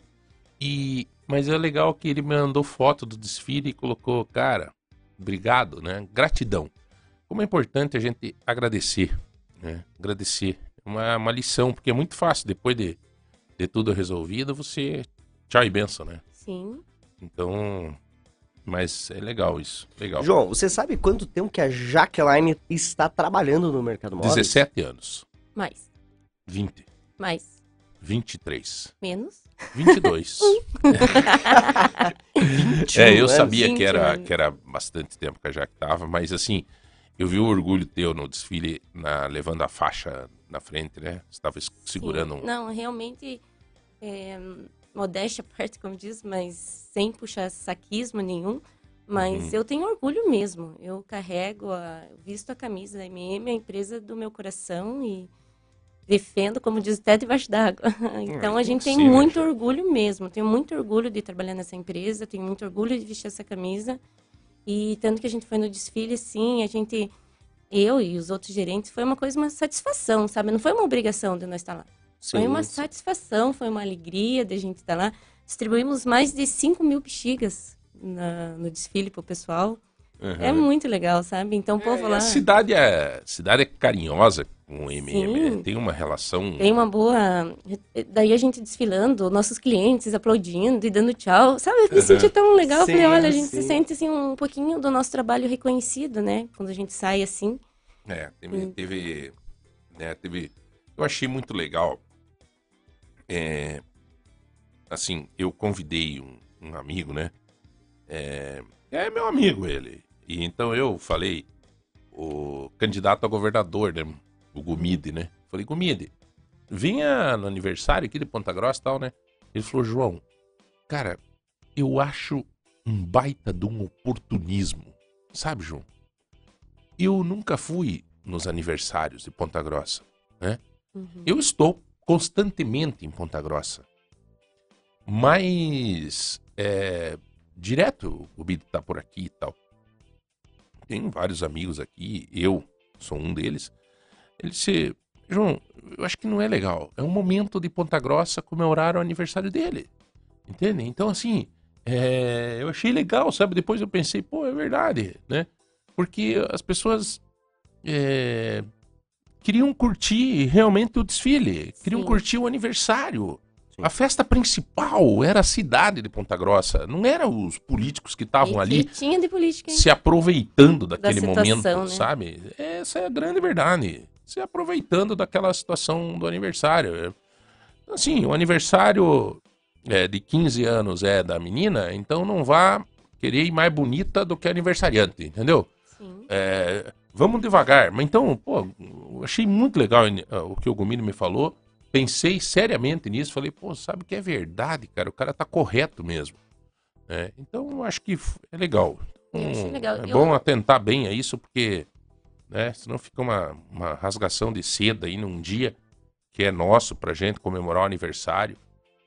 E, mas é legal que ele me mandou foto do desfile e colocou, cara, obrigado, né? Gratidão. Como é importante a gente agradecer, né? Agradecer. É Uma, uma lição, porque é muito fácil, depois de, de tudo resolvido, você. Tchau e benção, né? Sim. Então. Mas é legal isso. Legal. João, você sabe quanto tempo que a Jaqueline está trabalhando no mercado móvel? 17 anos. Mais. 20. Mais. 23. Menos. 22. Um É, eu sabia que 20 era, anos. que era bastante tempo que a Jaque tava, mas assim, eu vi o orgulho teu no desfile, na, levando a faixa na frente, né? Você tava segurando Sim. um. Não, realmente, é, modéstia à parte, como diz, mas sem puxar saquismo nenhum. Mas Uhum. eu tenho orgulho mesmo. Eu carrego, a, visto a camisa da MM, a empresa do meu coração e defendo, como diz, até debaixo d'água. Então a gente tem muito orgulho mesmo. Tenho muito orgulho de trabalhar nessa empresa, tenho muito orgulho de vestir essa camisa. E tanto que a gente foi no desfile, sim, a gente, eu e os outros gerentes, foi uma coisa, uma satisfação, sabe? Não foi uma obrigação de nós estar lá. Foi Sim, uma sim. satisfação, foi uma alegria de a gente estar lá. Distribuímos mais de 5 mil bexigas na- no desfile pro pessoal. É Uhum. muito legal, sabe? Então o povo É, lá A cidade é, cidade é carinhosa com o MM, Sim. né? tem uma relação. tem uma boa. Daí a gente desfilando, nossos clientes aplaudindo e dando tchau. Sabe? Eu me senti tão legal. Eu Falei, Sim, olha, a gente sim. se sente assim, um pouquinho do nosso trabalho reconhecido, né? Quando a gente sai assim. É, teve, Hum. teve, né, teve- Eu achei muito legal. É, assim, eu convidei um, um amigo, né? É, é meu amigo ele. E então eu falei, o candidato a governador, né? O Gumide, né? Falei, Gumide, vinha no aniversário aqui de Ponta Grossa e tal, né? Ele falou, João, cara, eu acho um baita de um oportunismo. Sabe, João? Eu nunca fui nos aniversários de Ponta Grossa. Uhum. Eu estou constantemente em Ponta Grossa. Mas, é, direto o Bito tá por aqui e tal. Tenho vários amigos aqui, eu sou um deles. Ele disse, João, eu acho que não é legal. É um momento de Ponta Grossa comemorar o aniversário dele. Entende? Então, assim, é, eu achei legal, sabe? Depois eu pensei, pô, é verdade, né? Porque as pessoas é, queriam curtir realmente o desfile, queriam Sim. curtir o aniversário. A festa principal era a cidade de Ponta Grossa, não eram os políticos que estavam ali tinha de política, hein? se aproveitando daquele situação, momento, né? sabe? Essa é a grande verdade. Se aproveitando daquela situação do aniversário. Assim, o aniversário é, de 15 anos é da menina, então não vá querer ir mais bonita do que a aniversariante, entendeu? Sim. É, vamos devagar. Mas então, pô, achei muito legal o que o Gomini me falou. Pensei seriamente nisso. Falei, pô, sabe que é verdade, cara. O cara tá correto mesmo. É, então, eu acho que é legal. Hum, legal. É Eu- bom atentar bem a isso, porque né, senão fica uma, uma rasgação de seda aí num dia que é nosso pra gente comemorar o aniversário.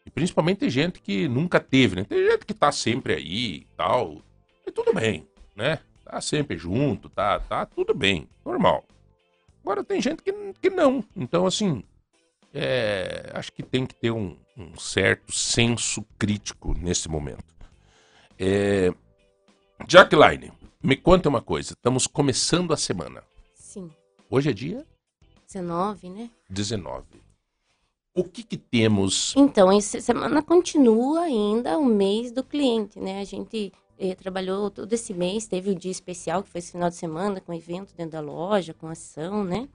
E principalmente tem gente que nunca teve, né? Tem gente que tá sempre aí e tal. E tudo bem, né? Tá sempre junto, tá, tá tudo bem, normal. Agora tem gente que, que não. Então, assim, é, acho que tem que ter um, um certo senso crítico nesse momento. É, Jackline, me conta uma coisa. Estamos começando a semana. Sim. Hoje é dia 19, né? 19. O que, que temos? Então, essa semana continua ainda o mês do cliente, né? A gente eh, trabalhou todo esse mês, teve o dia especial, que foi esse final de semana, com evento dentro da loja, com ação, né?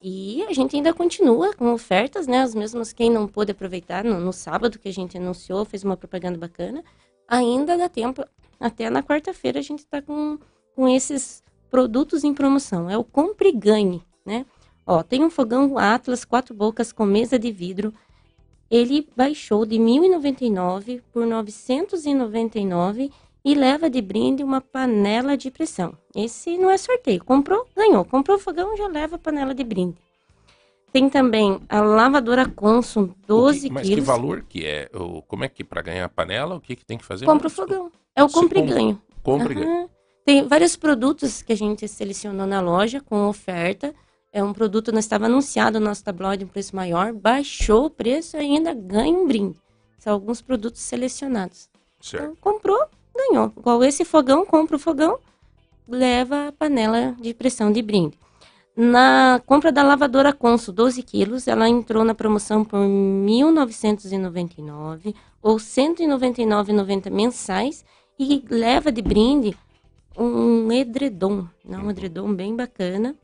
E a gente ainda continua com ofertas, né? As mesmas, quem não pôde aproveitar no, no sábado que a gente anunciou, fez uma propaganda bacana, ainda dá tempo, até na quarta-feira a gente está com, com esses produtos em promoção. É o Compre e Ganhe, né? Ó, tem um fogão Atlas quatro bocas com mesa de vidro. Ele baixou de 1.099 por 999 e leva de brinde uma panela de pressão. Esse não é sorteio. Comprou, ganhou. Comprou o fogão, já leva a panela de brinde. Tem também a lavadora Consul, 12 O que- mas quilos. que valor que é? O, como é que para ganhar a panela, o que, que tem que fazer? Compra o fogão. É o Você compre e compra. ganho. Compre e. Aham. Tem vários produtos que a gente selecionou na loja com oferta. É um produto não estava anunciado no nosso tabloide um preço maior, baixou o preço e ainda ganha um brinde. São alguns produtos selecionados. Certo. Então, comprou, ganhou. Igual esse fogão, compra o fogão, leva a panela de pressão de brinde. Na compra da lavadora Consul 12 quilos, ela entrou na promoção por R$ 1.999 ou R$ 199,90 mensais e leva de brinde um edredom, né? um edredom bem bacana.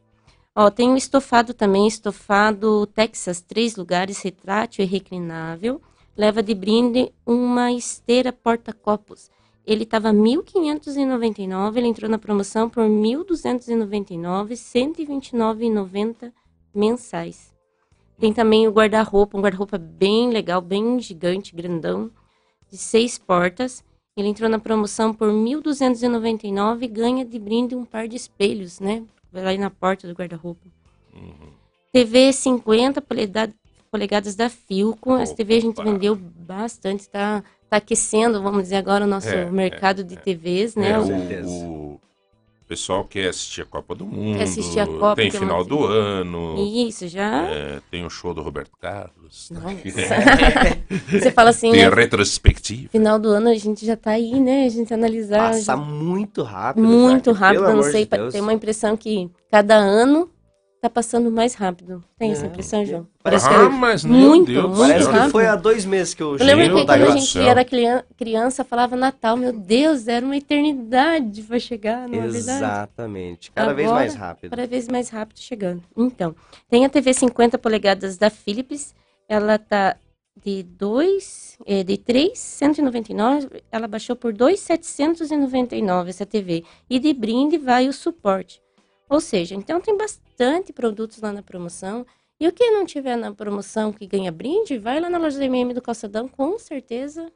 Ó, tem um estofado também, estofado Texas, três lugares, retrátil e reclinável. Leva de brinde uma esteira porta-copos. Ele estava R$ 1.599, ele entrou na promoção por R$ 1.299, R$ 129,90 mensais. Tem também o guarda-roupa, um guarda-roupa bem legal, bem gigante, grandão, de seis portas. Ele entrou na promoção por R$ 1.299 e ganha de brinde um par de espelhos, né? Vai lá na porta do guarda-roupa. TV 50 polegada- polegadas da Filco. Essa TV a gente vendeu bastante, tá, tá aquecendo, vamos dizer agora, o nosso É, mercado de TVs, né? É, O- certeza. o, o pessoal quer assistir a Copa do Mundo. assistir a Copa, tem é final uma- do ano. Isso, já. é, tem o show do Roberto Carlos. Nossa. Você fala assim, Tem né, a retrospectiva. final do ano a gente já tá aí, né? A gente analisar. Passa já- muito rápido. muito Jaque, rápido, eu não sei, de tem uma impressão que cada ano tá passando mais rápido. Tem essa É. impressão, João? Parece que ah, é- mas meu muito, Deus muito Parece céu. que rápido. foi há dois meses que eu Eu lembro que quando a gente céu. era crian- criança, falava Natal, meu Deus, era uma eternidade para chegar, não é verdade? Exatamente. Cada vez Agora, mais rápido. Cada vez mais rápido chegando. Então, tem a TV 50 polegadas da Philips, ela tá de 2, é, de 3,199, ela baixou por 2,799 essa TV. E de brinde vai o suporte. Ou seja, então tem bastante produtos lá na promoção. E o que não tiver na promoção que ganha brinde, vai lá na loja do MM do Calçadão, com certeza,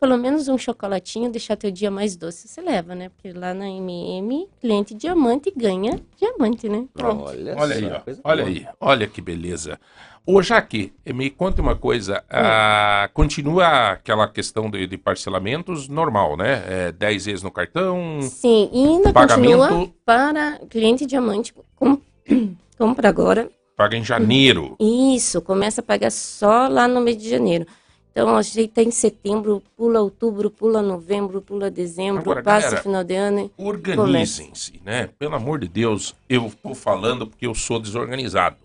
pelo menos um chocolatinho, deixar teu dia mais doce, você leva, né? Porque lá na MM, cliente diamante ganha diamante, né? Pronto. Olha Olha, só, aí, ó. olha boa. aí, olha que beleza. Ô, Jaque, me conta uma coisa. ah, continua aquela questão de, de parcelamentos normal, né? É, 10 vezes no cartão, Sim, e ainda Pagamento- continua para cliente diamante. Com, compra agora. paga em janeiro. Isso, começa a pagar só lá no mês de janeiro. Então, a gente tá em setembro, pula outubro, pula novembro, pula dezembro, Agora, passa galera, o final de ano. Organizem-se, né? Pelo amor de Deus, eu tô falando porque eu sou desorganizado.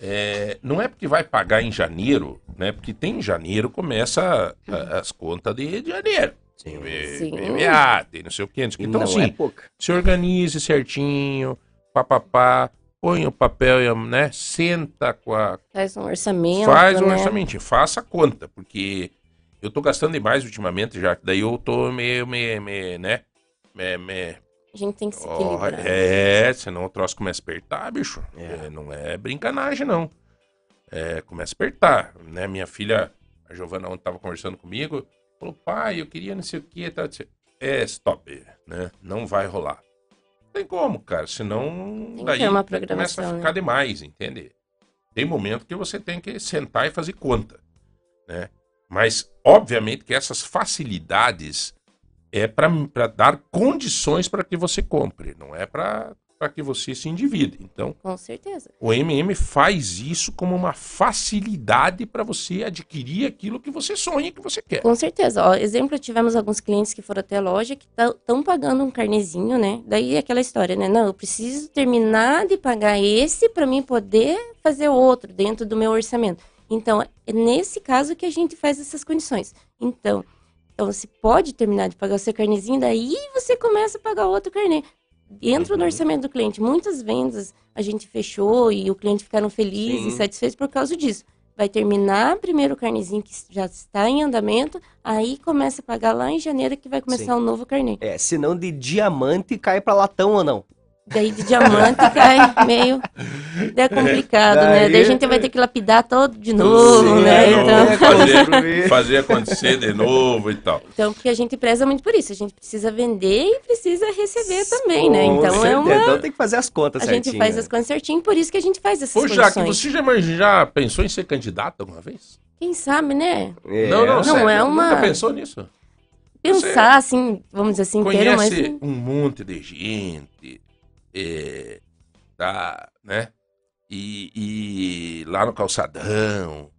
É, não é porque vai pagar em janeiro, né? Porque tem em janeiro, começa a- as contas de, de janeiro. Sim. PVA, tem não sei o quê. não sei o quê. E Então, não assim, é pouca. se organize certinho, papapá, põe o papel, e né? Senta com a. Faz um orçamento. Faz um né? orçamento, faça a conta, porque eu tô gastando demais ultimamente já, daí eu tô meio, meio, meio né? Me, me, A gente tem que se equilibrar. é, senão o troço começa a apertar, bicho. É. É, não é brincanagem, não. É, começa a apertar, né? Minha filha, a Giovana, ontem tava conversando comigo, falou, pai, eu queria não sei o que, tá, é, stop, né? Não vai rolar. Tem como, cara, senão Tem daí começa a programação, ficar né? demais, entende? Tem momento que você tem que sentar e fazer conta, né? Mas, obviamente, que essas facilidades é para dar condições para que você compre, não é para para que você se endivide. Então, Com certeza. o MM faz isso como uma facilidade para você adquirir aquilo que você sonha, que você quer. Com certeza. Ó, exemplo, tivemos alguns clientes que foram até a loja que estão pagando um carnezinho, né? Daí é aquela história, né? Não, eu preciso terminar de pagar esse para mim poder fazer outro dentro do meu orçamento. Então, é nesse caso que a gente faz essas condições. Então, então você pode terminar de pagar o seu carnezinho, daí você começa a pagar outro carnê. Dentro do Uhum. orçamento do cliente, muitas vendas a gente fechou e o cliente ficaram felizes Sim. e satisfeitos por causa disso. Vai terminar primeiro o carnezinho que já está em andamento, aí começa a pagar lá em janeiro que vai começar Sim. o novo carnê. É, senão de diamante cai pra latão ou não? Daí de diamante cai meio. É complicado, né? Daí- Daí a gente vai ter que lapidar todo de novo, Sim, né? é, Então, é, fazer, fazer acontecer de novo e tal. então, porque a gente preza muito por isso. A gente precisa vender e precisa receber também, né? Com Então é uma. Então tem que fazer as contas A certinho. gente faz né? as coisas certinho, por isso que a gente faz essas Ô, Jaque, condições. você já, já pensou em ser candidato alguma vez? Quem sabe, né? É. não, não, Não, sério, é uma- Nunca pensou nisso? Pensar, assim, vamos dizer assim, inteiro, mas. Conhece um monte de gente, é, tá, né? E, e lá no calçadão.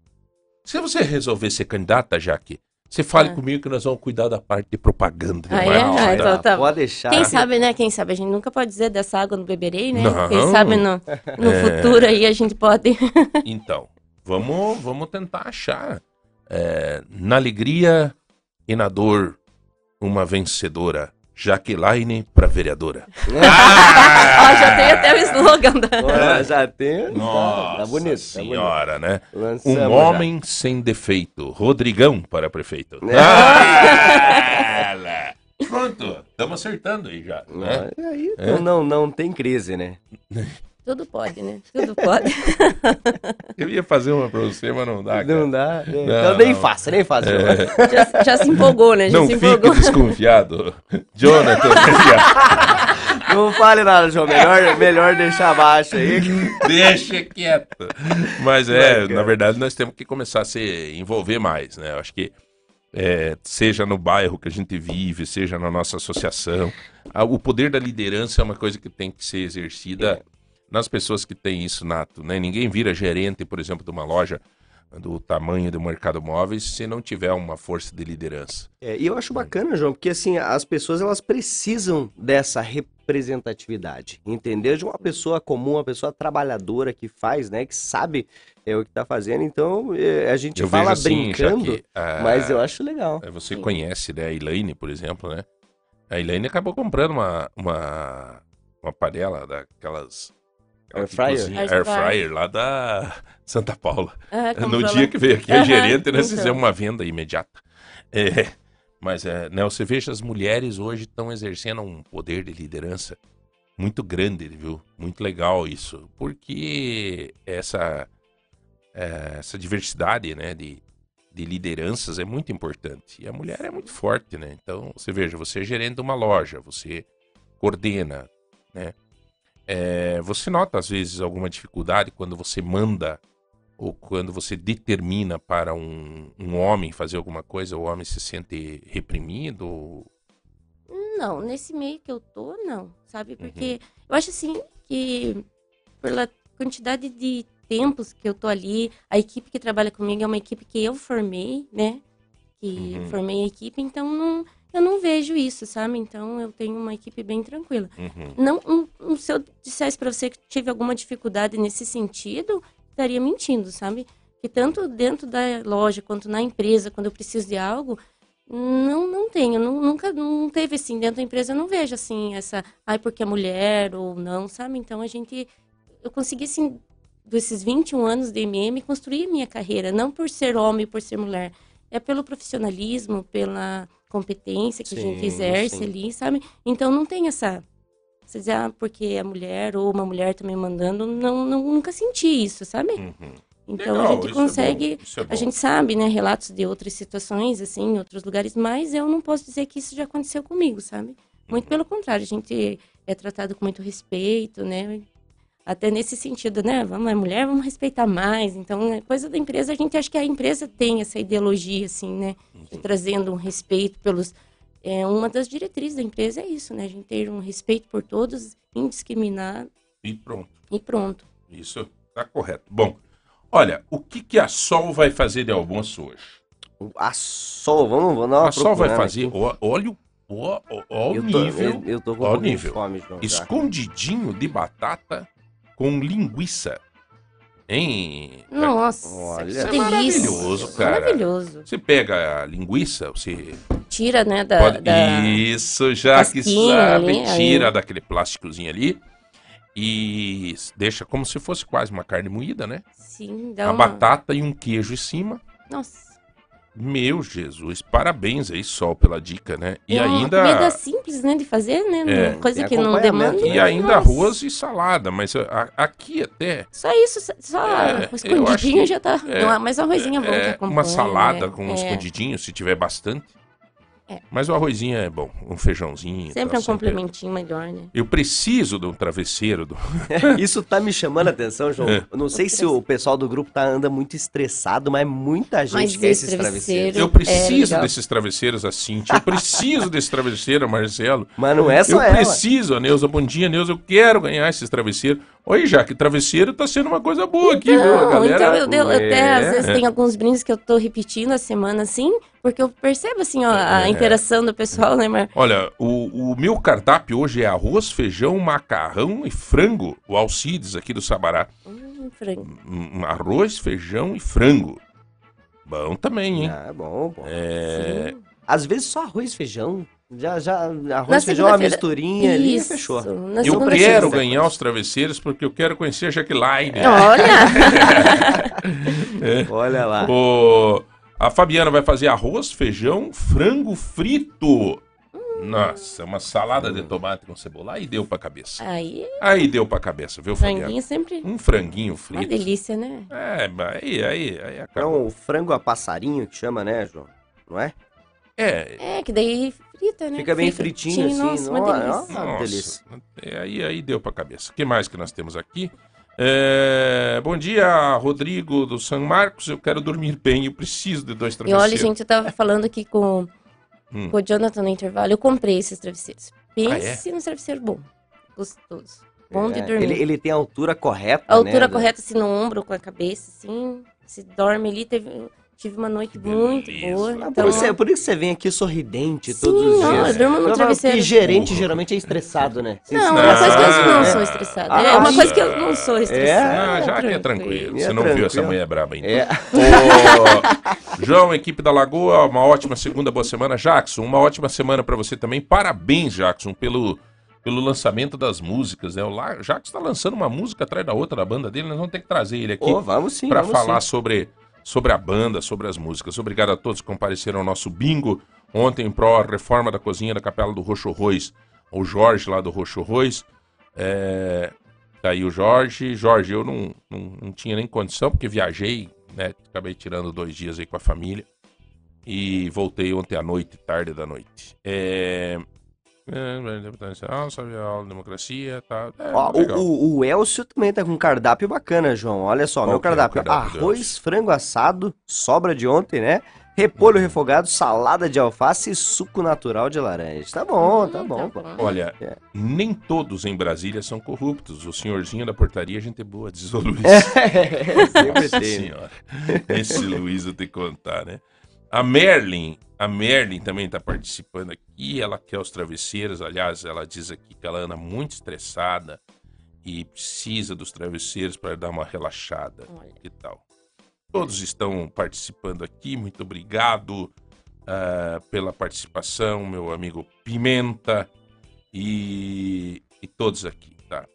Se você resolver ser candidata, Jaque, você fale Ah. comigo que nós vamos cuidar da parte de propaganda. Ah, é? Ah, tá? então tá. Pode deixar. Quem sabe, né? Quem sabe? A gente nunca pode dizer dessa água no beberei, né? Não. Quem sabe no, no É. futuro aí a gente pode. Então, vamos, vamos tentar achar. é, na alegria e na dor, uma vencedora. Jaqueline para vereadora. Ó, já tem até o slogan da. Olha, já tem. Nossa tá bonito. senhora, né? Tá bonito. Lançamos Um já. homem sem defeito. Rodrigão para prefeito. É. Ah. Pronto, estamos acertando aí já. Né? Aí, É. não, não, não tem crise, né? Tudo pode, né? Tudo pode. Eu ia fazer uma para você, mas não dá. cara. Não dá. é. Não, então nem não. faça, nem faça. Já, já se empolgou, né? Já Não se fique empolgou. desconfiado. Jonathan, Não fale nada, João. Melhor, melhor deixar abaixo aí. Deixa quieto. Mas é, na verdade, nós temos que começar a se envolver mais, né? Eu acho que é, seja no bairro que a gente vive, seja na nossa associação, a- o poder da liderança é uma coisa que tem que ser exercida nas pessoas que têm isso nato, né? Ninguém vira gerente, por exemplo, de uma loja do tamanho do mercado móveis se não tiver uma força de liderança. É, e eu acho bacana, João, porque assim, as pessoas elas precisam dessa representatividade, entendeu? De uma pessoa comum, uma pessoa trabalhadora que faz, né, que sabe é, o que tá fazendo. Então, é, a gente Eu fala assim, brincando, que, ah, mas eu acho legal. É, Você conhece, né, a Elaine, por exemplo, né? A Elaine acabou comprando uma, uma, uma panela daquelas... Air fryer? Air Air fryer. lá da Santa Paula. Ah, No dia que veio aqui a gerente, nós então. fizemos uma venda imediata. É, mas, é, né, você veja, as mulheres hoje estão exercendo um poder de liderança muito grande, viu? Muito legal isso. Porque essa, é, essa diversidade, né, de, de lideranças é muito importante. E a mulher é muito forte, né? Então, você veja, você é gerente de uma loja, você coordena, né? É, você nota, às vezes, alguma dificuldade quando você manda ou quando você determina para um, um homem fazer alguma coisa, o homem se sente reprimido? ou- Não, nesse meio que eu tô, não, Uhum. sabe? Porque eu acho assim que pela quantidade de tempos que eu tô ali, a equipe que trabalha comigo é uma equipe que eu formei, né? Que Uhum. formei a equipe, então não, eu não vejo isso, sabe? Então eu tenho uma equipe bem tranquila. Uhum. Não, um- um- se eu dissesse pra você que tive alguma dificuldade nesse sentido, estaria mentindo, sabe? Que tanto dentro da loja quanto na empresa, quando eu preciso de algo, não, não tenho, não- nunca não teve assim dentro da empresa, eu não vejo assim essa, ai porque é mulher ou não, sabe? Então a gente eu consegui assim desses 21 anos de MM construir minha carreira, não por ser homem, por ser mulher, é pelo profissionalismo, pela competência que a gente Sim, exerce sim. ali, sabe? Então não tem essa você dizer, ah, porque é mulher ou uma mulher também mandando, não, não nunca senti isso, sabe? Uhum. Então Legal, a gente isso é bom, consegue isso é a gente sabe, né, relatos de outras situações, assim, em outros lugares, mas eu não posso dizer que isso já aconteceu comigo, sabe? Muito pelo contrário, a gente é tratado com muito respeito, né? Até nesse sentido, né? Vamos, é mulher, vamos respeitar mais. Então, é coisa da empresa, a gente acha que a empresa tem essa ideologia, assim, né? De trazendo um respeito pelos é uma das diretrizes da empresa é isso, né? A gente ter um respeito por todos, indiscriminado E pronto. e pronto. Isso tá correto. Bom, olha, o que, que a Sol vai fazer de almoço hoje? A Sol, vamos, vamos dar uma A Sol vai fazer. ó- Olha o, ó- ó- ó o nível. eu, eu tô com ó um nível. de fome, João. Escondidinho de batata com linguiça. Hein? Nossa, Olha. é delícia. maravilhoso, cara. Maravilhoso. Você pega a linguiça, você Tira, né, da... pode. da- Isso, já que sabe, ali, aí- tira daquele plásticozinho ali e deixa como se fosse quase uma carne moída, né? Sim, dá a uma... batata e um queijo em cima. Nossa. Meu Jesus, parabéns aí, Sol, pela dica, né? E é uma ainda. comida simples, né, de fazer, né? É. uma Coisa Tem que não demanda. E ainda Nossa. arroz e salada, mas a- aqui até Só isso, só- É, escondidinho acho já tá. é, Não, mas arrozinho é bom que é, acompanha. uma salada né? com um É, escondidinho, se tiver bastante. É. Mas o arrozinho é bom, um feijãozinho. Sempre tá, um complementinho melhor, né? Eu preciso de um travesseiro. Do... Isso tá me chamando a atenção, João. É. Eu não sei se o pessoal do grupo tá, anda muito estressado, mas muita gente Mas quer esse esses travesseiros. travesseiro- Eu É, preciso legal. desses travesseiros, a Cintia. Eu preciso desse travesseiro, Marcelo. Mas não é Eu só ela. preciso, a Neuza. Bom dia, Neuza. Eu quero ganhar esses travesseiros. Oi, já que travesseiro tá sendo uma coisa boa aqui, viu? A Não, galera. então eu, eu até É. às vezes tem alguns brindes que eu tô repetindo a semana assim, porque eu percebo assim, ó, a É. interação do pessoal, né, Mar? Olha, o, o meu cardápio hoje é arroz, feijão, macarrão e frango. O Alcides aqui do Sabará. Hum, frango. Hum, Arroz, feijão e frango. Bom também, hein? Ah, bom, bom. É, Sim. Às vezes só arroz e feijão. Já, já, arroz e feijão, uma misturinha ali e Isso, fechou. eu quero ganhar os travesseiros porque eu quero conhecer a Jaqueline. Olha! Olha lá. O- a Fabiana vai fazer arroz, feijão, frango frito. Nossa, uma salada de tomate com cebola. Aí deu pra cabeça. Aí, Aí deu pra cabeça, viu, Fabiana? franguinho sempre Um franguinho uma frito. delícia, né? É, aí, aí, aí acabou. Então, o frango a passarinho que chama, né, João? Não é? É, É, que daí frita, né? Fica bem Frita. fritinho, assim. Nossa, uma Nossa, delícia. Ah, nossa, delícia. é, aí, aí deu pra cabeça. O que mais que nós temos aqui? É, bom dia, Rodrigo do São Marcos. Eu quero dormir bem, eu preciso de dois E travesseiros. olha, gente, eu tava falando aqui com, Hum. com o Jonathan no intervalo, eu comprei esses travesseiros. Ah, é? Pense num travesseiro bom, gostoso, bom de É, dormir. Ele, ele tem a altura correta, A altura né, correta, assim, no ombro, com a cabeça, assim, se dorme ali, teve, tive uma noite Que muito beleza. boa. Ah, Então, por, isso, é- por isso você vem aqui sorridente Sim, todos os não, dias. eu durmo no travesseiro. Porque gerente geralmente é estressado, né? Não, é Não, uma coisa que eu não é. sou estressada. Ah, é uma coisa que eu não sou estressada. Ah, já que é tranquilo. É Você não viu essa mulher braba ainda. É. João, equipe da Lagoa, uma ótima segunda, boa semana. Jackson, uma ótima semana pra você também. Parabéns, Jackson, pelo, pelo lançamento das músicas. Né? O La- Jackson tá lançando uma música atrás da outra da banda dele. Nós vamos ter que trazer ele aqui sim, para falar sim. sobre, sobre a banda, sobre as músicas. Obrigado a todos que compareceram ao nosso bingo ontem pró reforma da cozinha da Capela do Roxo Rois. O Jorge lá do Roxo Rois. É, tá aí o Jorge. Jorge, eu não, não, não tinha nem condição, porque viajei, né? Acabei tirando dois dias aí com a família. E voltei ontem à noite, tarde da noite. É. é, Sabe a aula de democracia, tá. É, Ó, legal. o, o, o Elcio também tá com um cardápio bacana, João. Olha só, Qual meu que é cardápio. cardápio Arroz, frango assado, sobra de ontem, né? Repolho refogado, salada de alface e suco natural de laranja. Tá bom, tá Hum, bom. Olha, É. nem todos em Brasília são corruptos. O senhorzinho da portaria, gente é boa, diz o Luiz. Sempre Nossa tem. senhora. Esse Luiz eu tenho que contar, né? A Merlin, a Merlin também está participando aqui. Ela quer os travesseiros. Aliás, ela diz aqui que ela anda muito estressada e precisa dos travesseiros para dar uma relaxada. Olha. Que tal? Todos estão participando aqui. Muito obrigado ah, pela participação, meu amigo Pimenta e, e todos aqui, tá?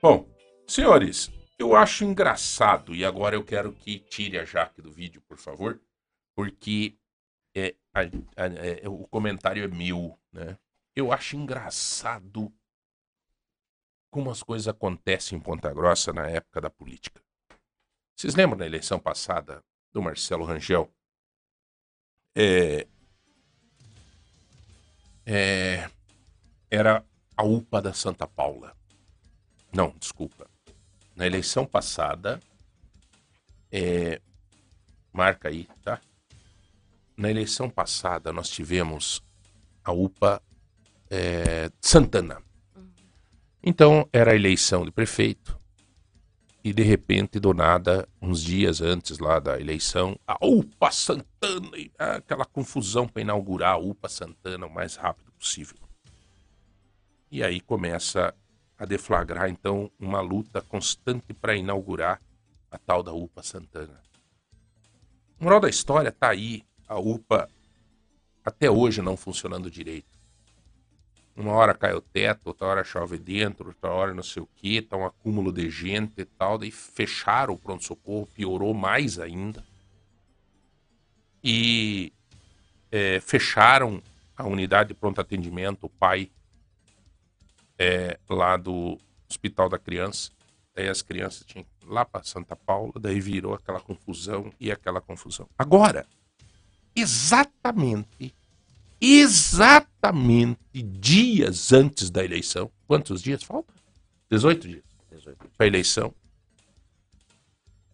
Bom, senhores, eu acho engraçado e agora eu quero que tire a Jaque do vídeo, por favor, porque é, a- a- é, o comentário é meu, né? Eu acho engraçado como as coisas acontecem em Ponta Grossa na época da política. Vocês lembram da eleição passada do Marcelo Rangel? É, é, era a UPA da Santa Paula. Não, desculpa. Na eleição passada, é, marca aí, tá? Na eleição passada, nós tivemos a UPA é, Santana. Então, era a eleição de prefeito. E de repente, do nada, uns dias antes lá da eleição, a UPA Santana, e, ah, aquela confusão para inaugurar a UPA Santana o mais rápido possível. E aí começa a deflagrar, então, uma luta constante para inaugurar a tal da UPA Santana. O moral da história tá aí, a UPA até hoje não funcionando direito. Uma hora cai o teto, outra hora chove dentro, outra hora não sei o que, tá um acúmulo de gente e tal. Daí fecharam o pronto-socorro, piorou mais ainda. E é, fecharam a unidade de pronto atendimento, o pai é, lá do Hospital da Criança. Daí as crianças tinham lá para Santa Paula, daí virou aquela confusão e aquela confusão. Agora, exatamente exatamente dias antes da eleição. Quantos dias falta? 18 dias. 18 dias. Para a eleição.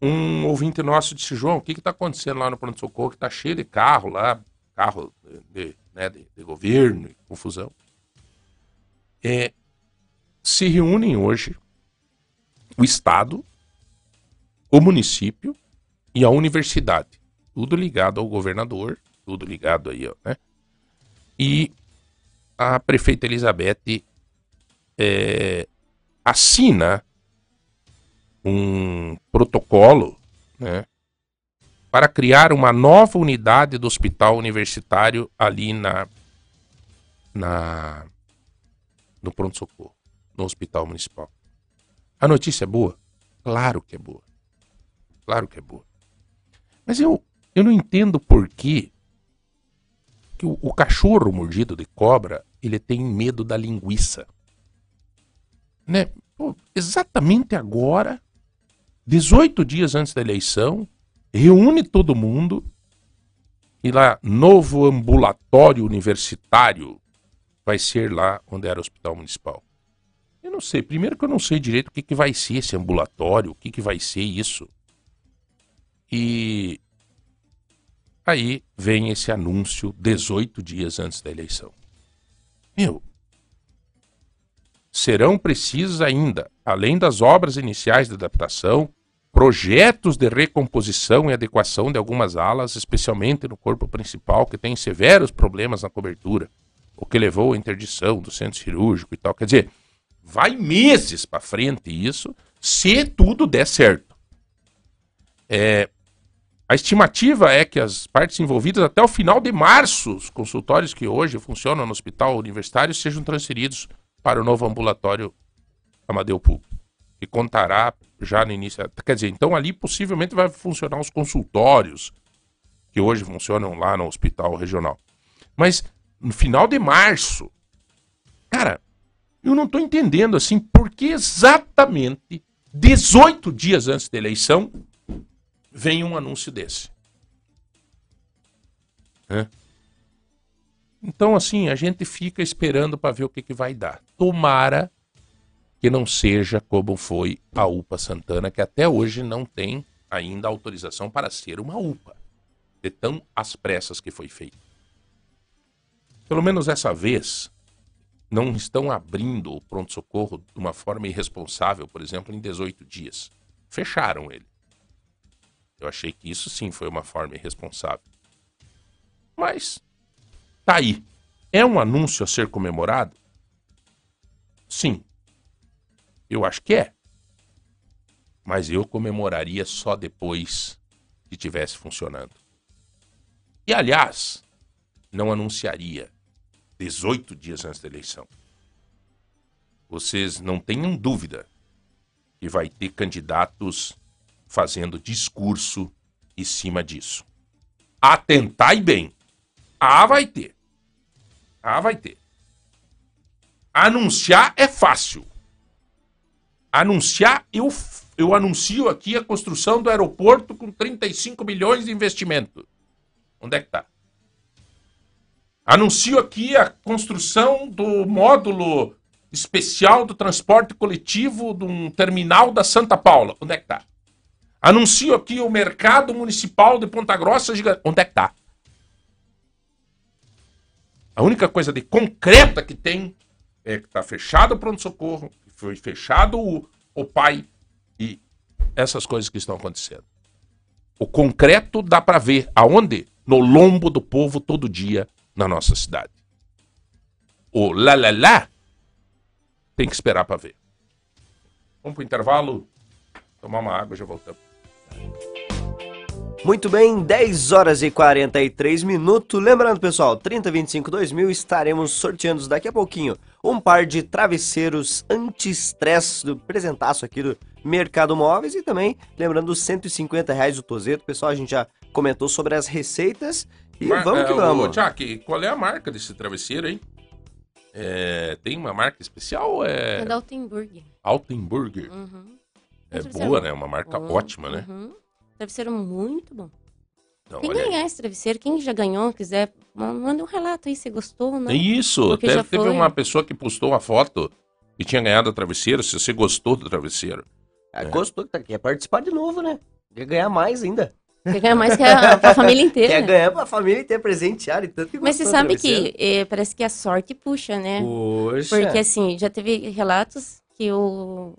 Um ouvinte nosso disse, João, o que está acontecendo lá no pronto-socorro? Que está cheio de carro lá, carro de, né, de, de governo, confusão. É, se reúnem hoje o Estado, o município e a universidade. Tudo ligado ao governador, tudo ligado aí, ó, né? e a prefeita Elizabeth é, assina um protocolo né, para criar uma nova unidade do hospital universitário ali na, na no pronto-socorro, no hospital municipal. A notícia é boa? Claro que é boa. Claro que é boa. Mas eu, eu não entendo por que que o, o cachorro mordido de cobra, ele tem medo da linguiça. Né? Pô, exatamente agora, 18 dias antes da eleição, reúne todo mundo e lá, novo ambulatório universitário vai ser lá onde era o hospital municipal. Eu não sei, primeiro que eu não sei direito o que, que vai ser esse ambulatório, o que, que vai ser isso. E Aí vem esse anúncio 18 dias antes da eleição. Meu, serão precisos ainda, além das obras iniciais de adaptação, projetos de recomposição e adequação de algumas alas, especialmente no corpo principal, que tem severos problemas na cobertura, o que levou à interdição do centro cirúrgico e tal. Quer dizer, vai meses para frente isso, se tudo der certo. É, a estimativa é que as partes envolvidas, até o final de março, os consultórios que hoje funcionam no hospital universitário sejam transferidos para o novo ambulatório Amadeu Público, que contará já no início. Quer dizer, então ali possivelmente vai funcionar os consultórios que hoje funcionam lá no hospital regional. Mas no final de março, cara, eu não estou entendendo assim por que exatamente 18 dias antes da eleição vem um anúncio desse. Então, assim, a gente fica esperando para ver o que, que vai dar. Tomara que não seja como foi a UPA Santana, que até hoje não tem ainda autorização para ser uma UPA, de tão às pressas que foi feito. Pelo menos essa vez, não estão abrindo o pronto-socorro de uma forma irresponsável, por exemplo, em 18 dias. Fecharam ele. Eu achei que isso sim foi uma forma irresponsável. Mas tá aí. É um anúncio a ser comemorado? Sim. Eu acho que é. Mas eu comemoraria só depois que tivesse funcionando. E aliás, não anunciaria 18 dias antes da eleição. Vocês não tenham dúvida que vai ter candidatos fazendo discurso em cima disso. Atentai bem. Ah, vai ter. Ah, vai ter. Anunciar é fácil. Anunciar, eu, eu anuncio aqui a construção do aeroporto com 35 milhões de investimento. Onde é que tá? Anuncio aqui a construção do módulo especial do transporte coletivo de um terminal da Santa Paula. Onde é que tá? Anuncio aqui o mercado municipal de Ponta Grossa. Onde é que tá? A única coisa de concreta que tem é que tá fechado o pronto-socorro, foi fechado o, o pai e essas coisas que estão acontecendo. O concreto dá para ver aonde? No lombo do povo todo dia na nossa cidade. O lá lá lá tem que esperar para ver. Vamos pro intervalo, tomar uma água já voltamos. Muito bem, 10 horas e 43 minutos. Lembrando, pessoal, 3025 2000 estaremos sorteando daqui a pouquinho um par de travesseiros anti-estresse do presentaço aqui do Mercado Móveis e também, lembrando, os 150 reais do Tozeto. Pessoal, a gente já comentou sobre as receitas e Mar- vamos que é, vamos. Ô, Jack, qual é a marca desse travesseiro aí? É, tem uma marca especial É é da Altenburg. Altenburger? Uhum. É Travesseiro boa, bom. né? Uma marca ótima, né? Uhum. Travesseiro muito bom. Então, que aí. ganhar esse travesseiro. Quem já ganhou, quiser, ma- manda um relato aí se gostou ou não. É isso. Porque Teve, já teve foi. uma pessoa que postou uma foto e tinha ganhado o travesseiro. Se você gostou do travesseiro. Ah, Gostou, tá- quer participar de novo, né? Quer ganhar mais ainda. Quer ganhar mais que a, pra família inteira. Quer ganhar pra família ter presenteado e tanto que Mas você sabe que eh, parece que a sorte puxa, né? Poxa. Porque assim, já teve relatos que o,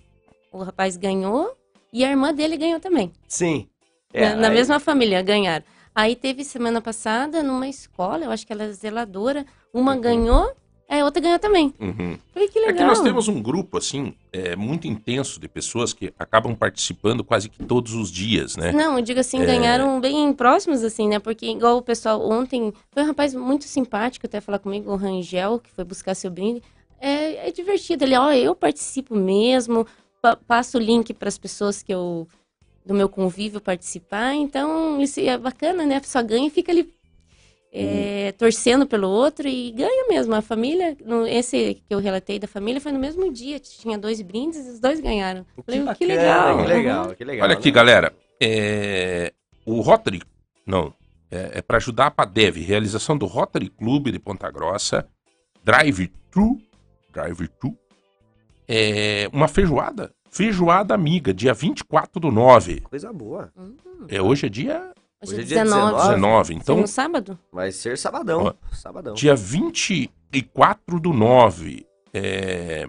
o rapaz ganhou e a irmã dele ganhou também. Sim. na, na aí- mesma família, ganharam. Aí teve semana passada, numa escola, eu acho que ela é zeladora, uma ganhou, a outra ganhou também. Uhum. Falei, que É legal. que nós temos um grupo, assim, é, muito intenso de pessoas que acabam participando quase que todos os dias, né? Não, eu digo assim, É. ganharam bem próximos, assim, né? Porque igual o pessoal ontem, foi um rapaz muito simpático até falar comigo, o Rangel, que foi buscar seu brinde. É, é divertido, ele, ó, eu participo mesmo, pa- passo o link para as pessoas que eu, do meu convívio participar, então isso é bacana, né? A pessoa ganha e fica ali é, torcendo pelo outro e ganha mesmo. A família, no, esse que eu relatei da família, foi no mesmo dia, tinha dois brindes e os dois ganharam. Falei, que, bacana, legal. Que legal, que legal. Olha aqui, né? galera. é, O Rotary. Não. É, para ajudar a PADEV, realização do Rotary Clube de Ponta Grossa, Drive-Thru. Drive-Thru. É uma feijoada. Feijoada amiga, dia 24 do 9. Coisa boa. Hum, É, hoje é dia hoje é é dia 19. 19. Então, Então, no sábado? Vai ser sabadão. Ó, Sabadão. dia 24 do 9. É,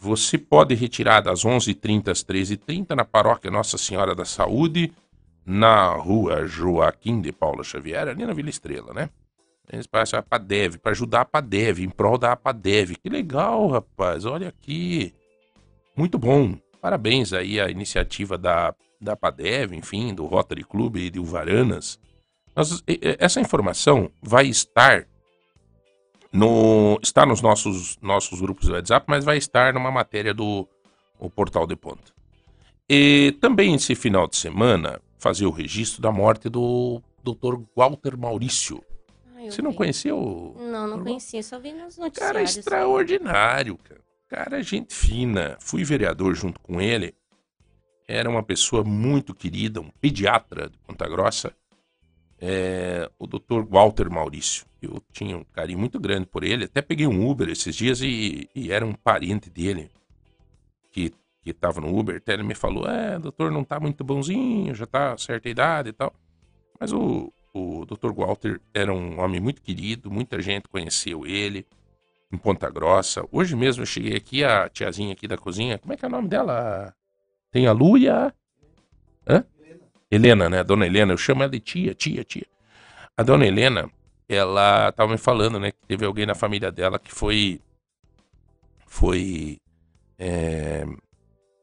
você pode retirar das 11h30 às 13h30 na paróquia Nossa Senhora da Saúde, na rua Joaquim de Paula Xavier, ali na Vila Estrela, né? Eles passam a PADEV, para ajudar a PADEV, em prol da PADEV. Que legal, rapaz, olha aqui. Muito bom. Parabéns aí à iniciativa da, da PADEV, enfim, do Rotary Club e de Uvaranas. Nós- essa informação vai estar no está nos nossos nossos grupos do WhatsApp, mas vai estar numa matéria do o Portal de Ponta. E também esse final de semana fazer o registro da morte do Dr. Walter Maurício. Você não vi. conheceu? Não, não conhecia, só vi nos Cara noticiários. extraordinário, cara. Cara, gente fina. Fui vereador junto com ele. Era uma pessoa muito querida, um pediatra de Ponta Grossa. É, o Dr. Walter Maurício. Eu tinha um carinho muito grande por ele. Até peguei um Uber esses dias e, e era um parente dele que, que tava no Uber. Até ele me falou: É, doutor, não tá muito bonzinho, já tá certa idade e tal. Mas o, o Dr. Walter era um homem muito querido, muita gente conheceu ele em Ponta Grossa. Hoje mesmo eu cheguei aqui, a tiazinha aqui da cozinha, como é que é o nome dela? Tem a Lu e a... Hã? Helena, né? Dona Helena, eu chamo ela de tia, tia, tia. A dona Helena, ela tava me falando, né, que teve alguém na família dela que foi... Foi... É,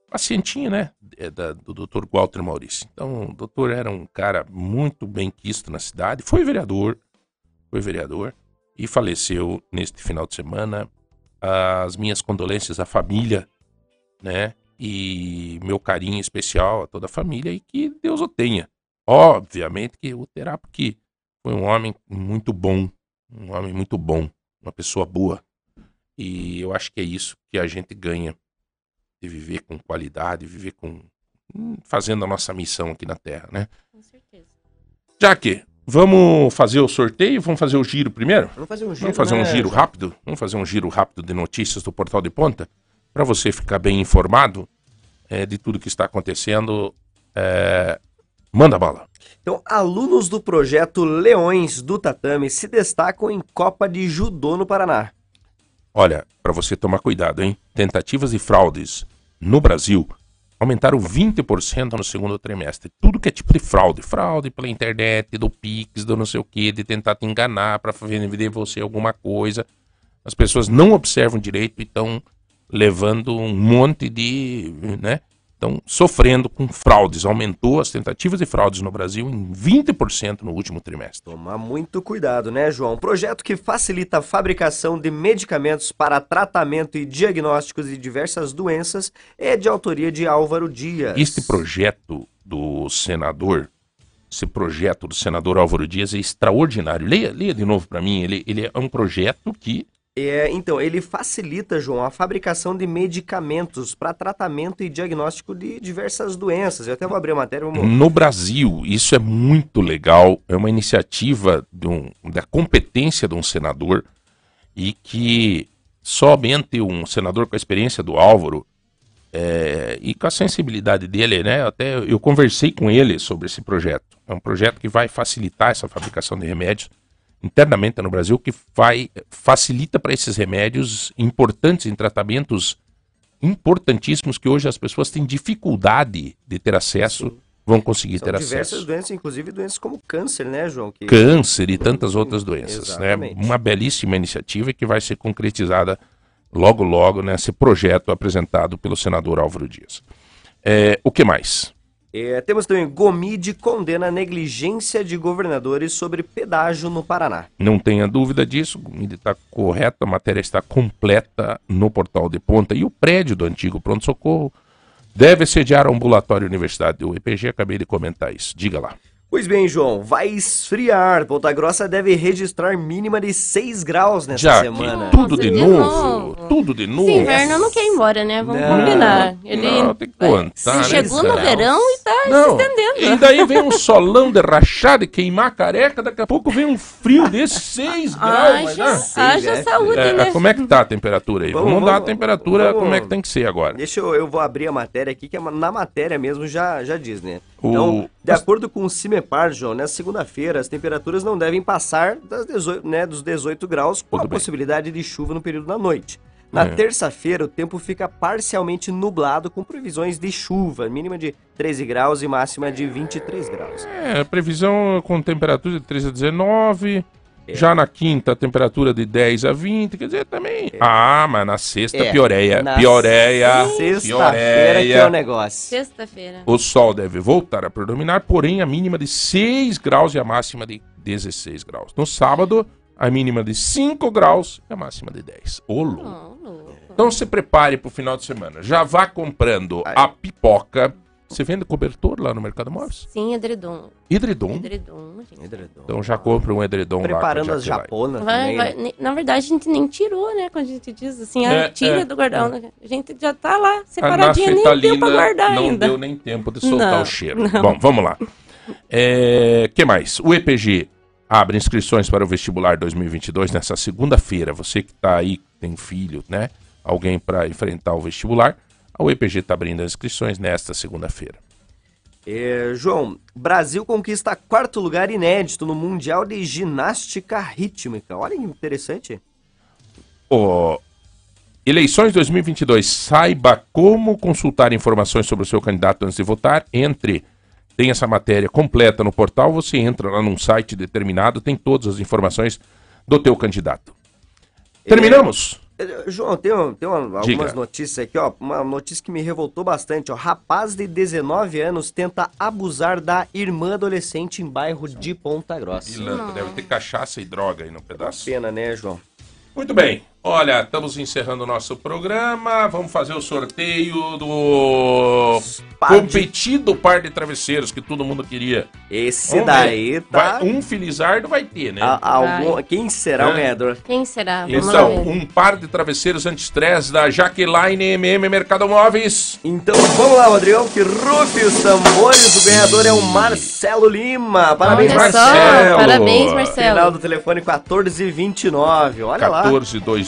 pacientinha, né? é, da- do Dr. Walter Maurício. Então, o doutor era um cara muito bem quisto na cidade, foi vereador, foi vereador e faleceu neste final de semana. As minhas condolências à família, né? E meu carinho especial a toda a família e que Deus o tenha. Obviamente que o terá, porque foi um homem muito bom, um homem muito bom, uma pessoa boa. E eu acho que é isso que a gente ganha de viver com qualidade, viver com hum, fazendo a nossa missão aqui na Terra, né? Com certeza. Jaque, vamos fazer o sorteio? Vamos fazer o giro primeiro? Vamos fazer um giro, Vamos fazer um né, giro rápido? Vamos fazer um giro rápido de notícias do Portal de Ponta? Para você ficar bem informado eh, de tudo que está acontecendo. eh, Manda bala. Então, alunos do projeto Leões do Tatame se destacam em Copa de Judô no Paraná. Olha, para você tomar cuidado, hein? Tentativas de fraudes no Brasil aumentaram 20% no segundo trimestre. Tudo que é tipo de fraude, fraude pela internet, do Pix, do não sei o que, de tentar te enganar para vender você alguma coisa. As pessoas não observam direito e estão levando um monte de, né? Estão sofrendo com fraudes. Aumentou as tentativas de fraudes no Brasil em 20% no último trimestre. Tomar muito cuidado, né, João? Um projeto que facilita a fabricação de medicamentos para tratamento e diagnósticos de diversas doenças é de autoria de Álvaro Dias. Este projeto do senador, esse projeto do senador Álvaro Dias é extraordinário. Leia, leia de novo para mim. Ele, ele é um projeto que É, então, ele facilita, João, a fabricação de medicamentos para tratamento e diagnóstico de diversas doenças. Eu até vou abrir a matéria, vamos... No Brasil, isso é muito legal, é uma iniciativa um- da competência de um senador e que somente um senador com a experiência do Álvaro é, e com a sensibilidade dele, né? Até eu conversei com ele sobre esse projeto. É um projeto que vai facilitar essa fabricação de remédios internamente no Brasil, que vai facilita para esses remédios importantes em tratamentos importantíssimos que hoje as pessoas têm dificuldade de ter acesso, vão conseguir São ter diversas acesso. doenças, inclusive doenças como câncer, né, João? Que... Câncer e tantas outras doenças, né? Exatamente. Uma belíssima iniciativa que vai ser concretizada logo logo nesse projeto apresentado pelo senador Álvaro Dias. É, o que mais? É, temos também Gomide condena a negligência de governadores sobre pedágio no Paraná. Não tenha dúvida disso, está correta, a matéria está completa no portal de ponta. E o prédio do antigo pronto-socorro deve sediar a ambulatório universidade do EPG. Acabei de comentar isso. Diga lá. Pois bem, João, vai esfriar. Ponta Grossa deve registrar mínima de 6 graus nessa Já semana. que tudo de De novo, tudo de novo. Esse inverno não quer ir embora, né? Vamos Não. combinar. Ele Não, tem que contar, né? chegou no verão e tá Não, se estendendo. e daí vem um solão de rachada e queimar a careca, daqui a pouco vem um frio desse 6 graus. mas, Haja, ah, haja né? saúde, é, né? como é que tá a temperatura aí? Vamos- Vamos, dar a temperatura vamos- como é que tem que ser agora. Deixa eu, eu vou abrir a matéria aqui, que é na matéria mesmo já, já diz, né? Então, de acordo com o CIMEPAR, João, nessa segunda-feira as temperaturas não devem passar das 18, né, dos 18 graus, com Tudo a bem. possibilidade de chuva no período da noite. Na É. terça-feira, o tempo fica parcialmente nublado, com previsões de chuva, mínima de 13 graus e máxima de 23 graus. É, previsão com temperatura de 13 a 19. É. Já na quinta, a temperatura de 10 a 20. Quer dizer, também. Ah, mas na sexta, É, pioreia. na Pioreia. Sexta-feira que é o negócio. Sexta-feira. O sol deve voltar a predominar, porém a mínima de 6 graus e a máxima de 16 graus. No sábado, a mínima de 5 graus e a máxima de 10. Ô, louco. Louco. Então se prepare pro final de semana. Já vá comprando a pipoca. Você vende cobertor lá no Mercado Móveis? Sim, edredom. Edredom. Edredom, gente. Edredom. Então já compra um edredom Preparando lá. as com a Jaqueline. japonas Vai, também, vai- né? Na verdade, a gente nem tirou, né? Quando a gente diz assim, É, ah, tira é, do guardão. A gente já tá lá, separadinha, nem deu pra guardar não ainda. deu nem tempo de soltar Não, o cheiro. não. Bom, vamos lá. É, que mais? O EPG abre inscrições para o vestibular 2022 nessa segunda-feira. Você que está aí, tem filho, né? Alguém para enfrentar o vestibular. A UEPG está abrindo as inscrições nesta segunda-feira. É, João, Brasil conquista quarto lugar inédito no Mundial de Ginástica Rítmica. Olha que interessante. Ó, eleições 2022. Saiba como consultar informações sobre o seu candidato antes de votar. Entre. Tem essa matéria completa no portal. Você entra lá num site determinado, tem todas as informações do teu candidato. Terminamos? É, João, tem, um- tem uma- algumas Diga. notícias aqui, ó. Uma notícia que me revoltou bastante, ó. Rapaz de 19 anos tenta abusar da irmã adolescente em bairro de Ponta Grossa. Pilantra, deve ter cachaça e droga aí no pedaço. Pena, né, João? Muito bem. Olha, estamos encerrando o nosso programa. Vamos fazer o sorteio do Par de- competido par de travesseiros que todo mundo queria. Esse Vamos daí ver. tá. Vai- um Filizardo vai ter, né? a- algum- Quem será o É. ganhador? Quem será? Vamos Então, um par de travesseiros anti-estresse da Jaqueline MM Mercado Móveis. Então vamos lá, Rodrigão, que rufe os tambores. O ganhador é o Marcelo Lima. Parabéns, Olha só, Marcelo. Parabéns, Final Marcelo. do telefone 1429. Olha lá.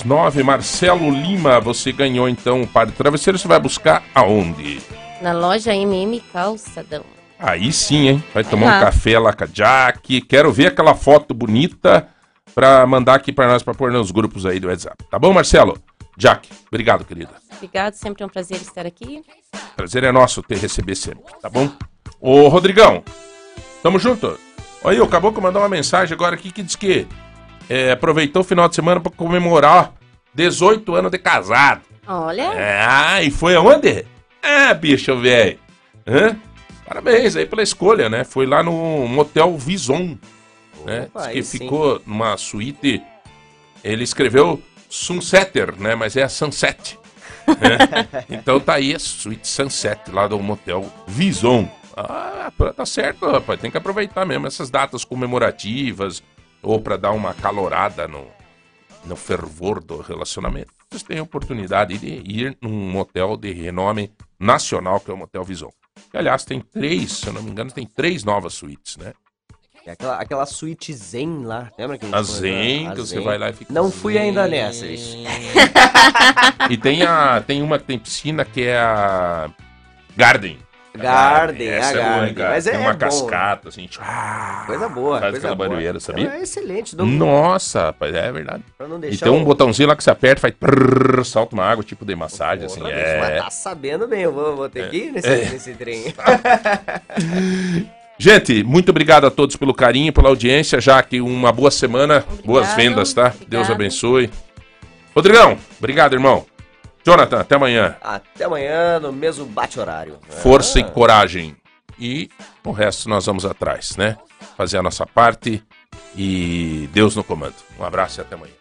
1429, Marcelo Lima. Você ganhou então um par de travesseiros. Você vai buscar aonde? Na loja MM Calçadão. Aí sim, hein? Vai tomar um café lá com a Jack. Quero ver aquela foto bonita pra mandar aqui pra nós, pra pôr nos grupos aí do WhatsApp. Tá bom, Marcelo? Jack, obrigado, querida. Obrigado, sempre é um prazer estar aqui. Prazer é nosso ter receber sempre, tá bom? Ô, Rodrigão, tamo junto. Aí, o Caboclo mandou uma mensagem agora aqui que diz que é, aproveitou o final de semana pra comemorar 18 anos de casado. Olha, Ah, e foi aonde? Ah, bicho velho. Hã? Parabéns aí pela escolha, né? Foi lá no motel Vison, né? Opa, que sim. ficou numa suíte. Ele escreveu Sunsetter, né? Mas é a Sunset. né? então tá aí a suíte Sunset lá do motel Vison. Ah, tá certo, rapaz. Tem que aproveitar mesmo essas datas comemorativas ou pra dar uma calorada no, no fervor do relacionamento. Vocês têm a oportunidade de ir num motel de renome nacional, que é o Motel Vison. Que, aliás, tem três, se eu não me engano, tem três novas suítes, né? É aquela, aquela suíte Zen lá, lembra que a gente A? Zen, A que você Zen. vai lá e fica. Não fui ainda nessa. E tem, a, tem uma que tem piscina que é a Garden. Garden, a é hein, Garden. cara? Mas é, uma é bom. cascata, assim. tchá, Coisa boa, faz coisa aquela boa. barulheira, sabia? É excelente. Não, Nossa, rapaz, é verdade. pra não E tem um o- botãozinho lá que você aperta, faz prrr, salta uma água, tipo de massagem, assim. Vez, Mas É. tá sabendo bem, eu vou, vou ter que ir nesse, É. nesse trem. Gente, muito obrigado a todos pelo carinho, pela audiência, já que uma boa semana, boas vendas, tá? obrigado. Deus abençoe. Rodrigão, obrigado, irmão. Jonathan, até amanhã. Até amanhã, no mesmo bate-horário. Força Ah. e coragem. E o resto nós vamos atrás, né? Fazer a nossa parte e Deus no comando. Um abraço e até amanhã.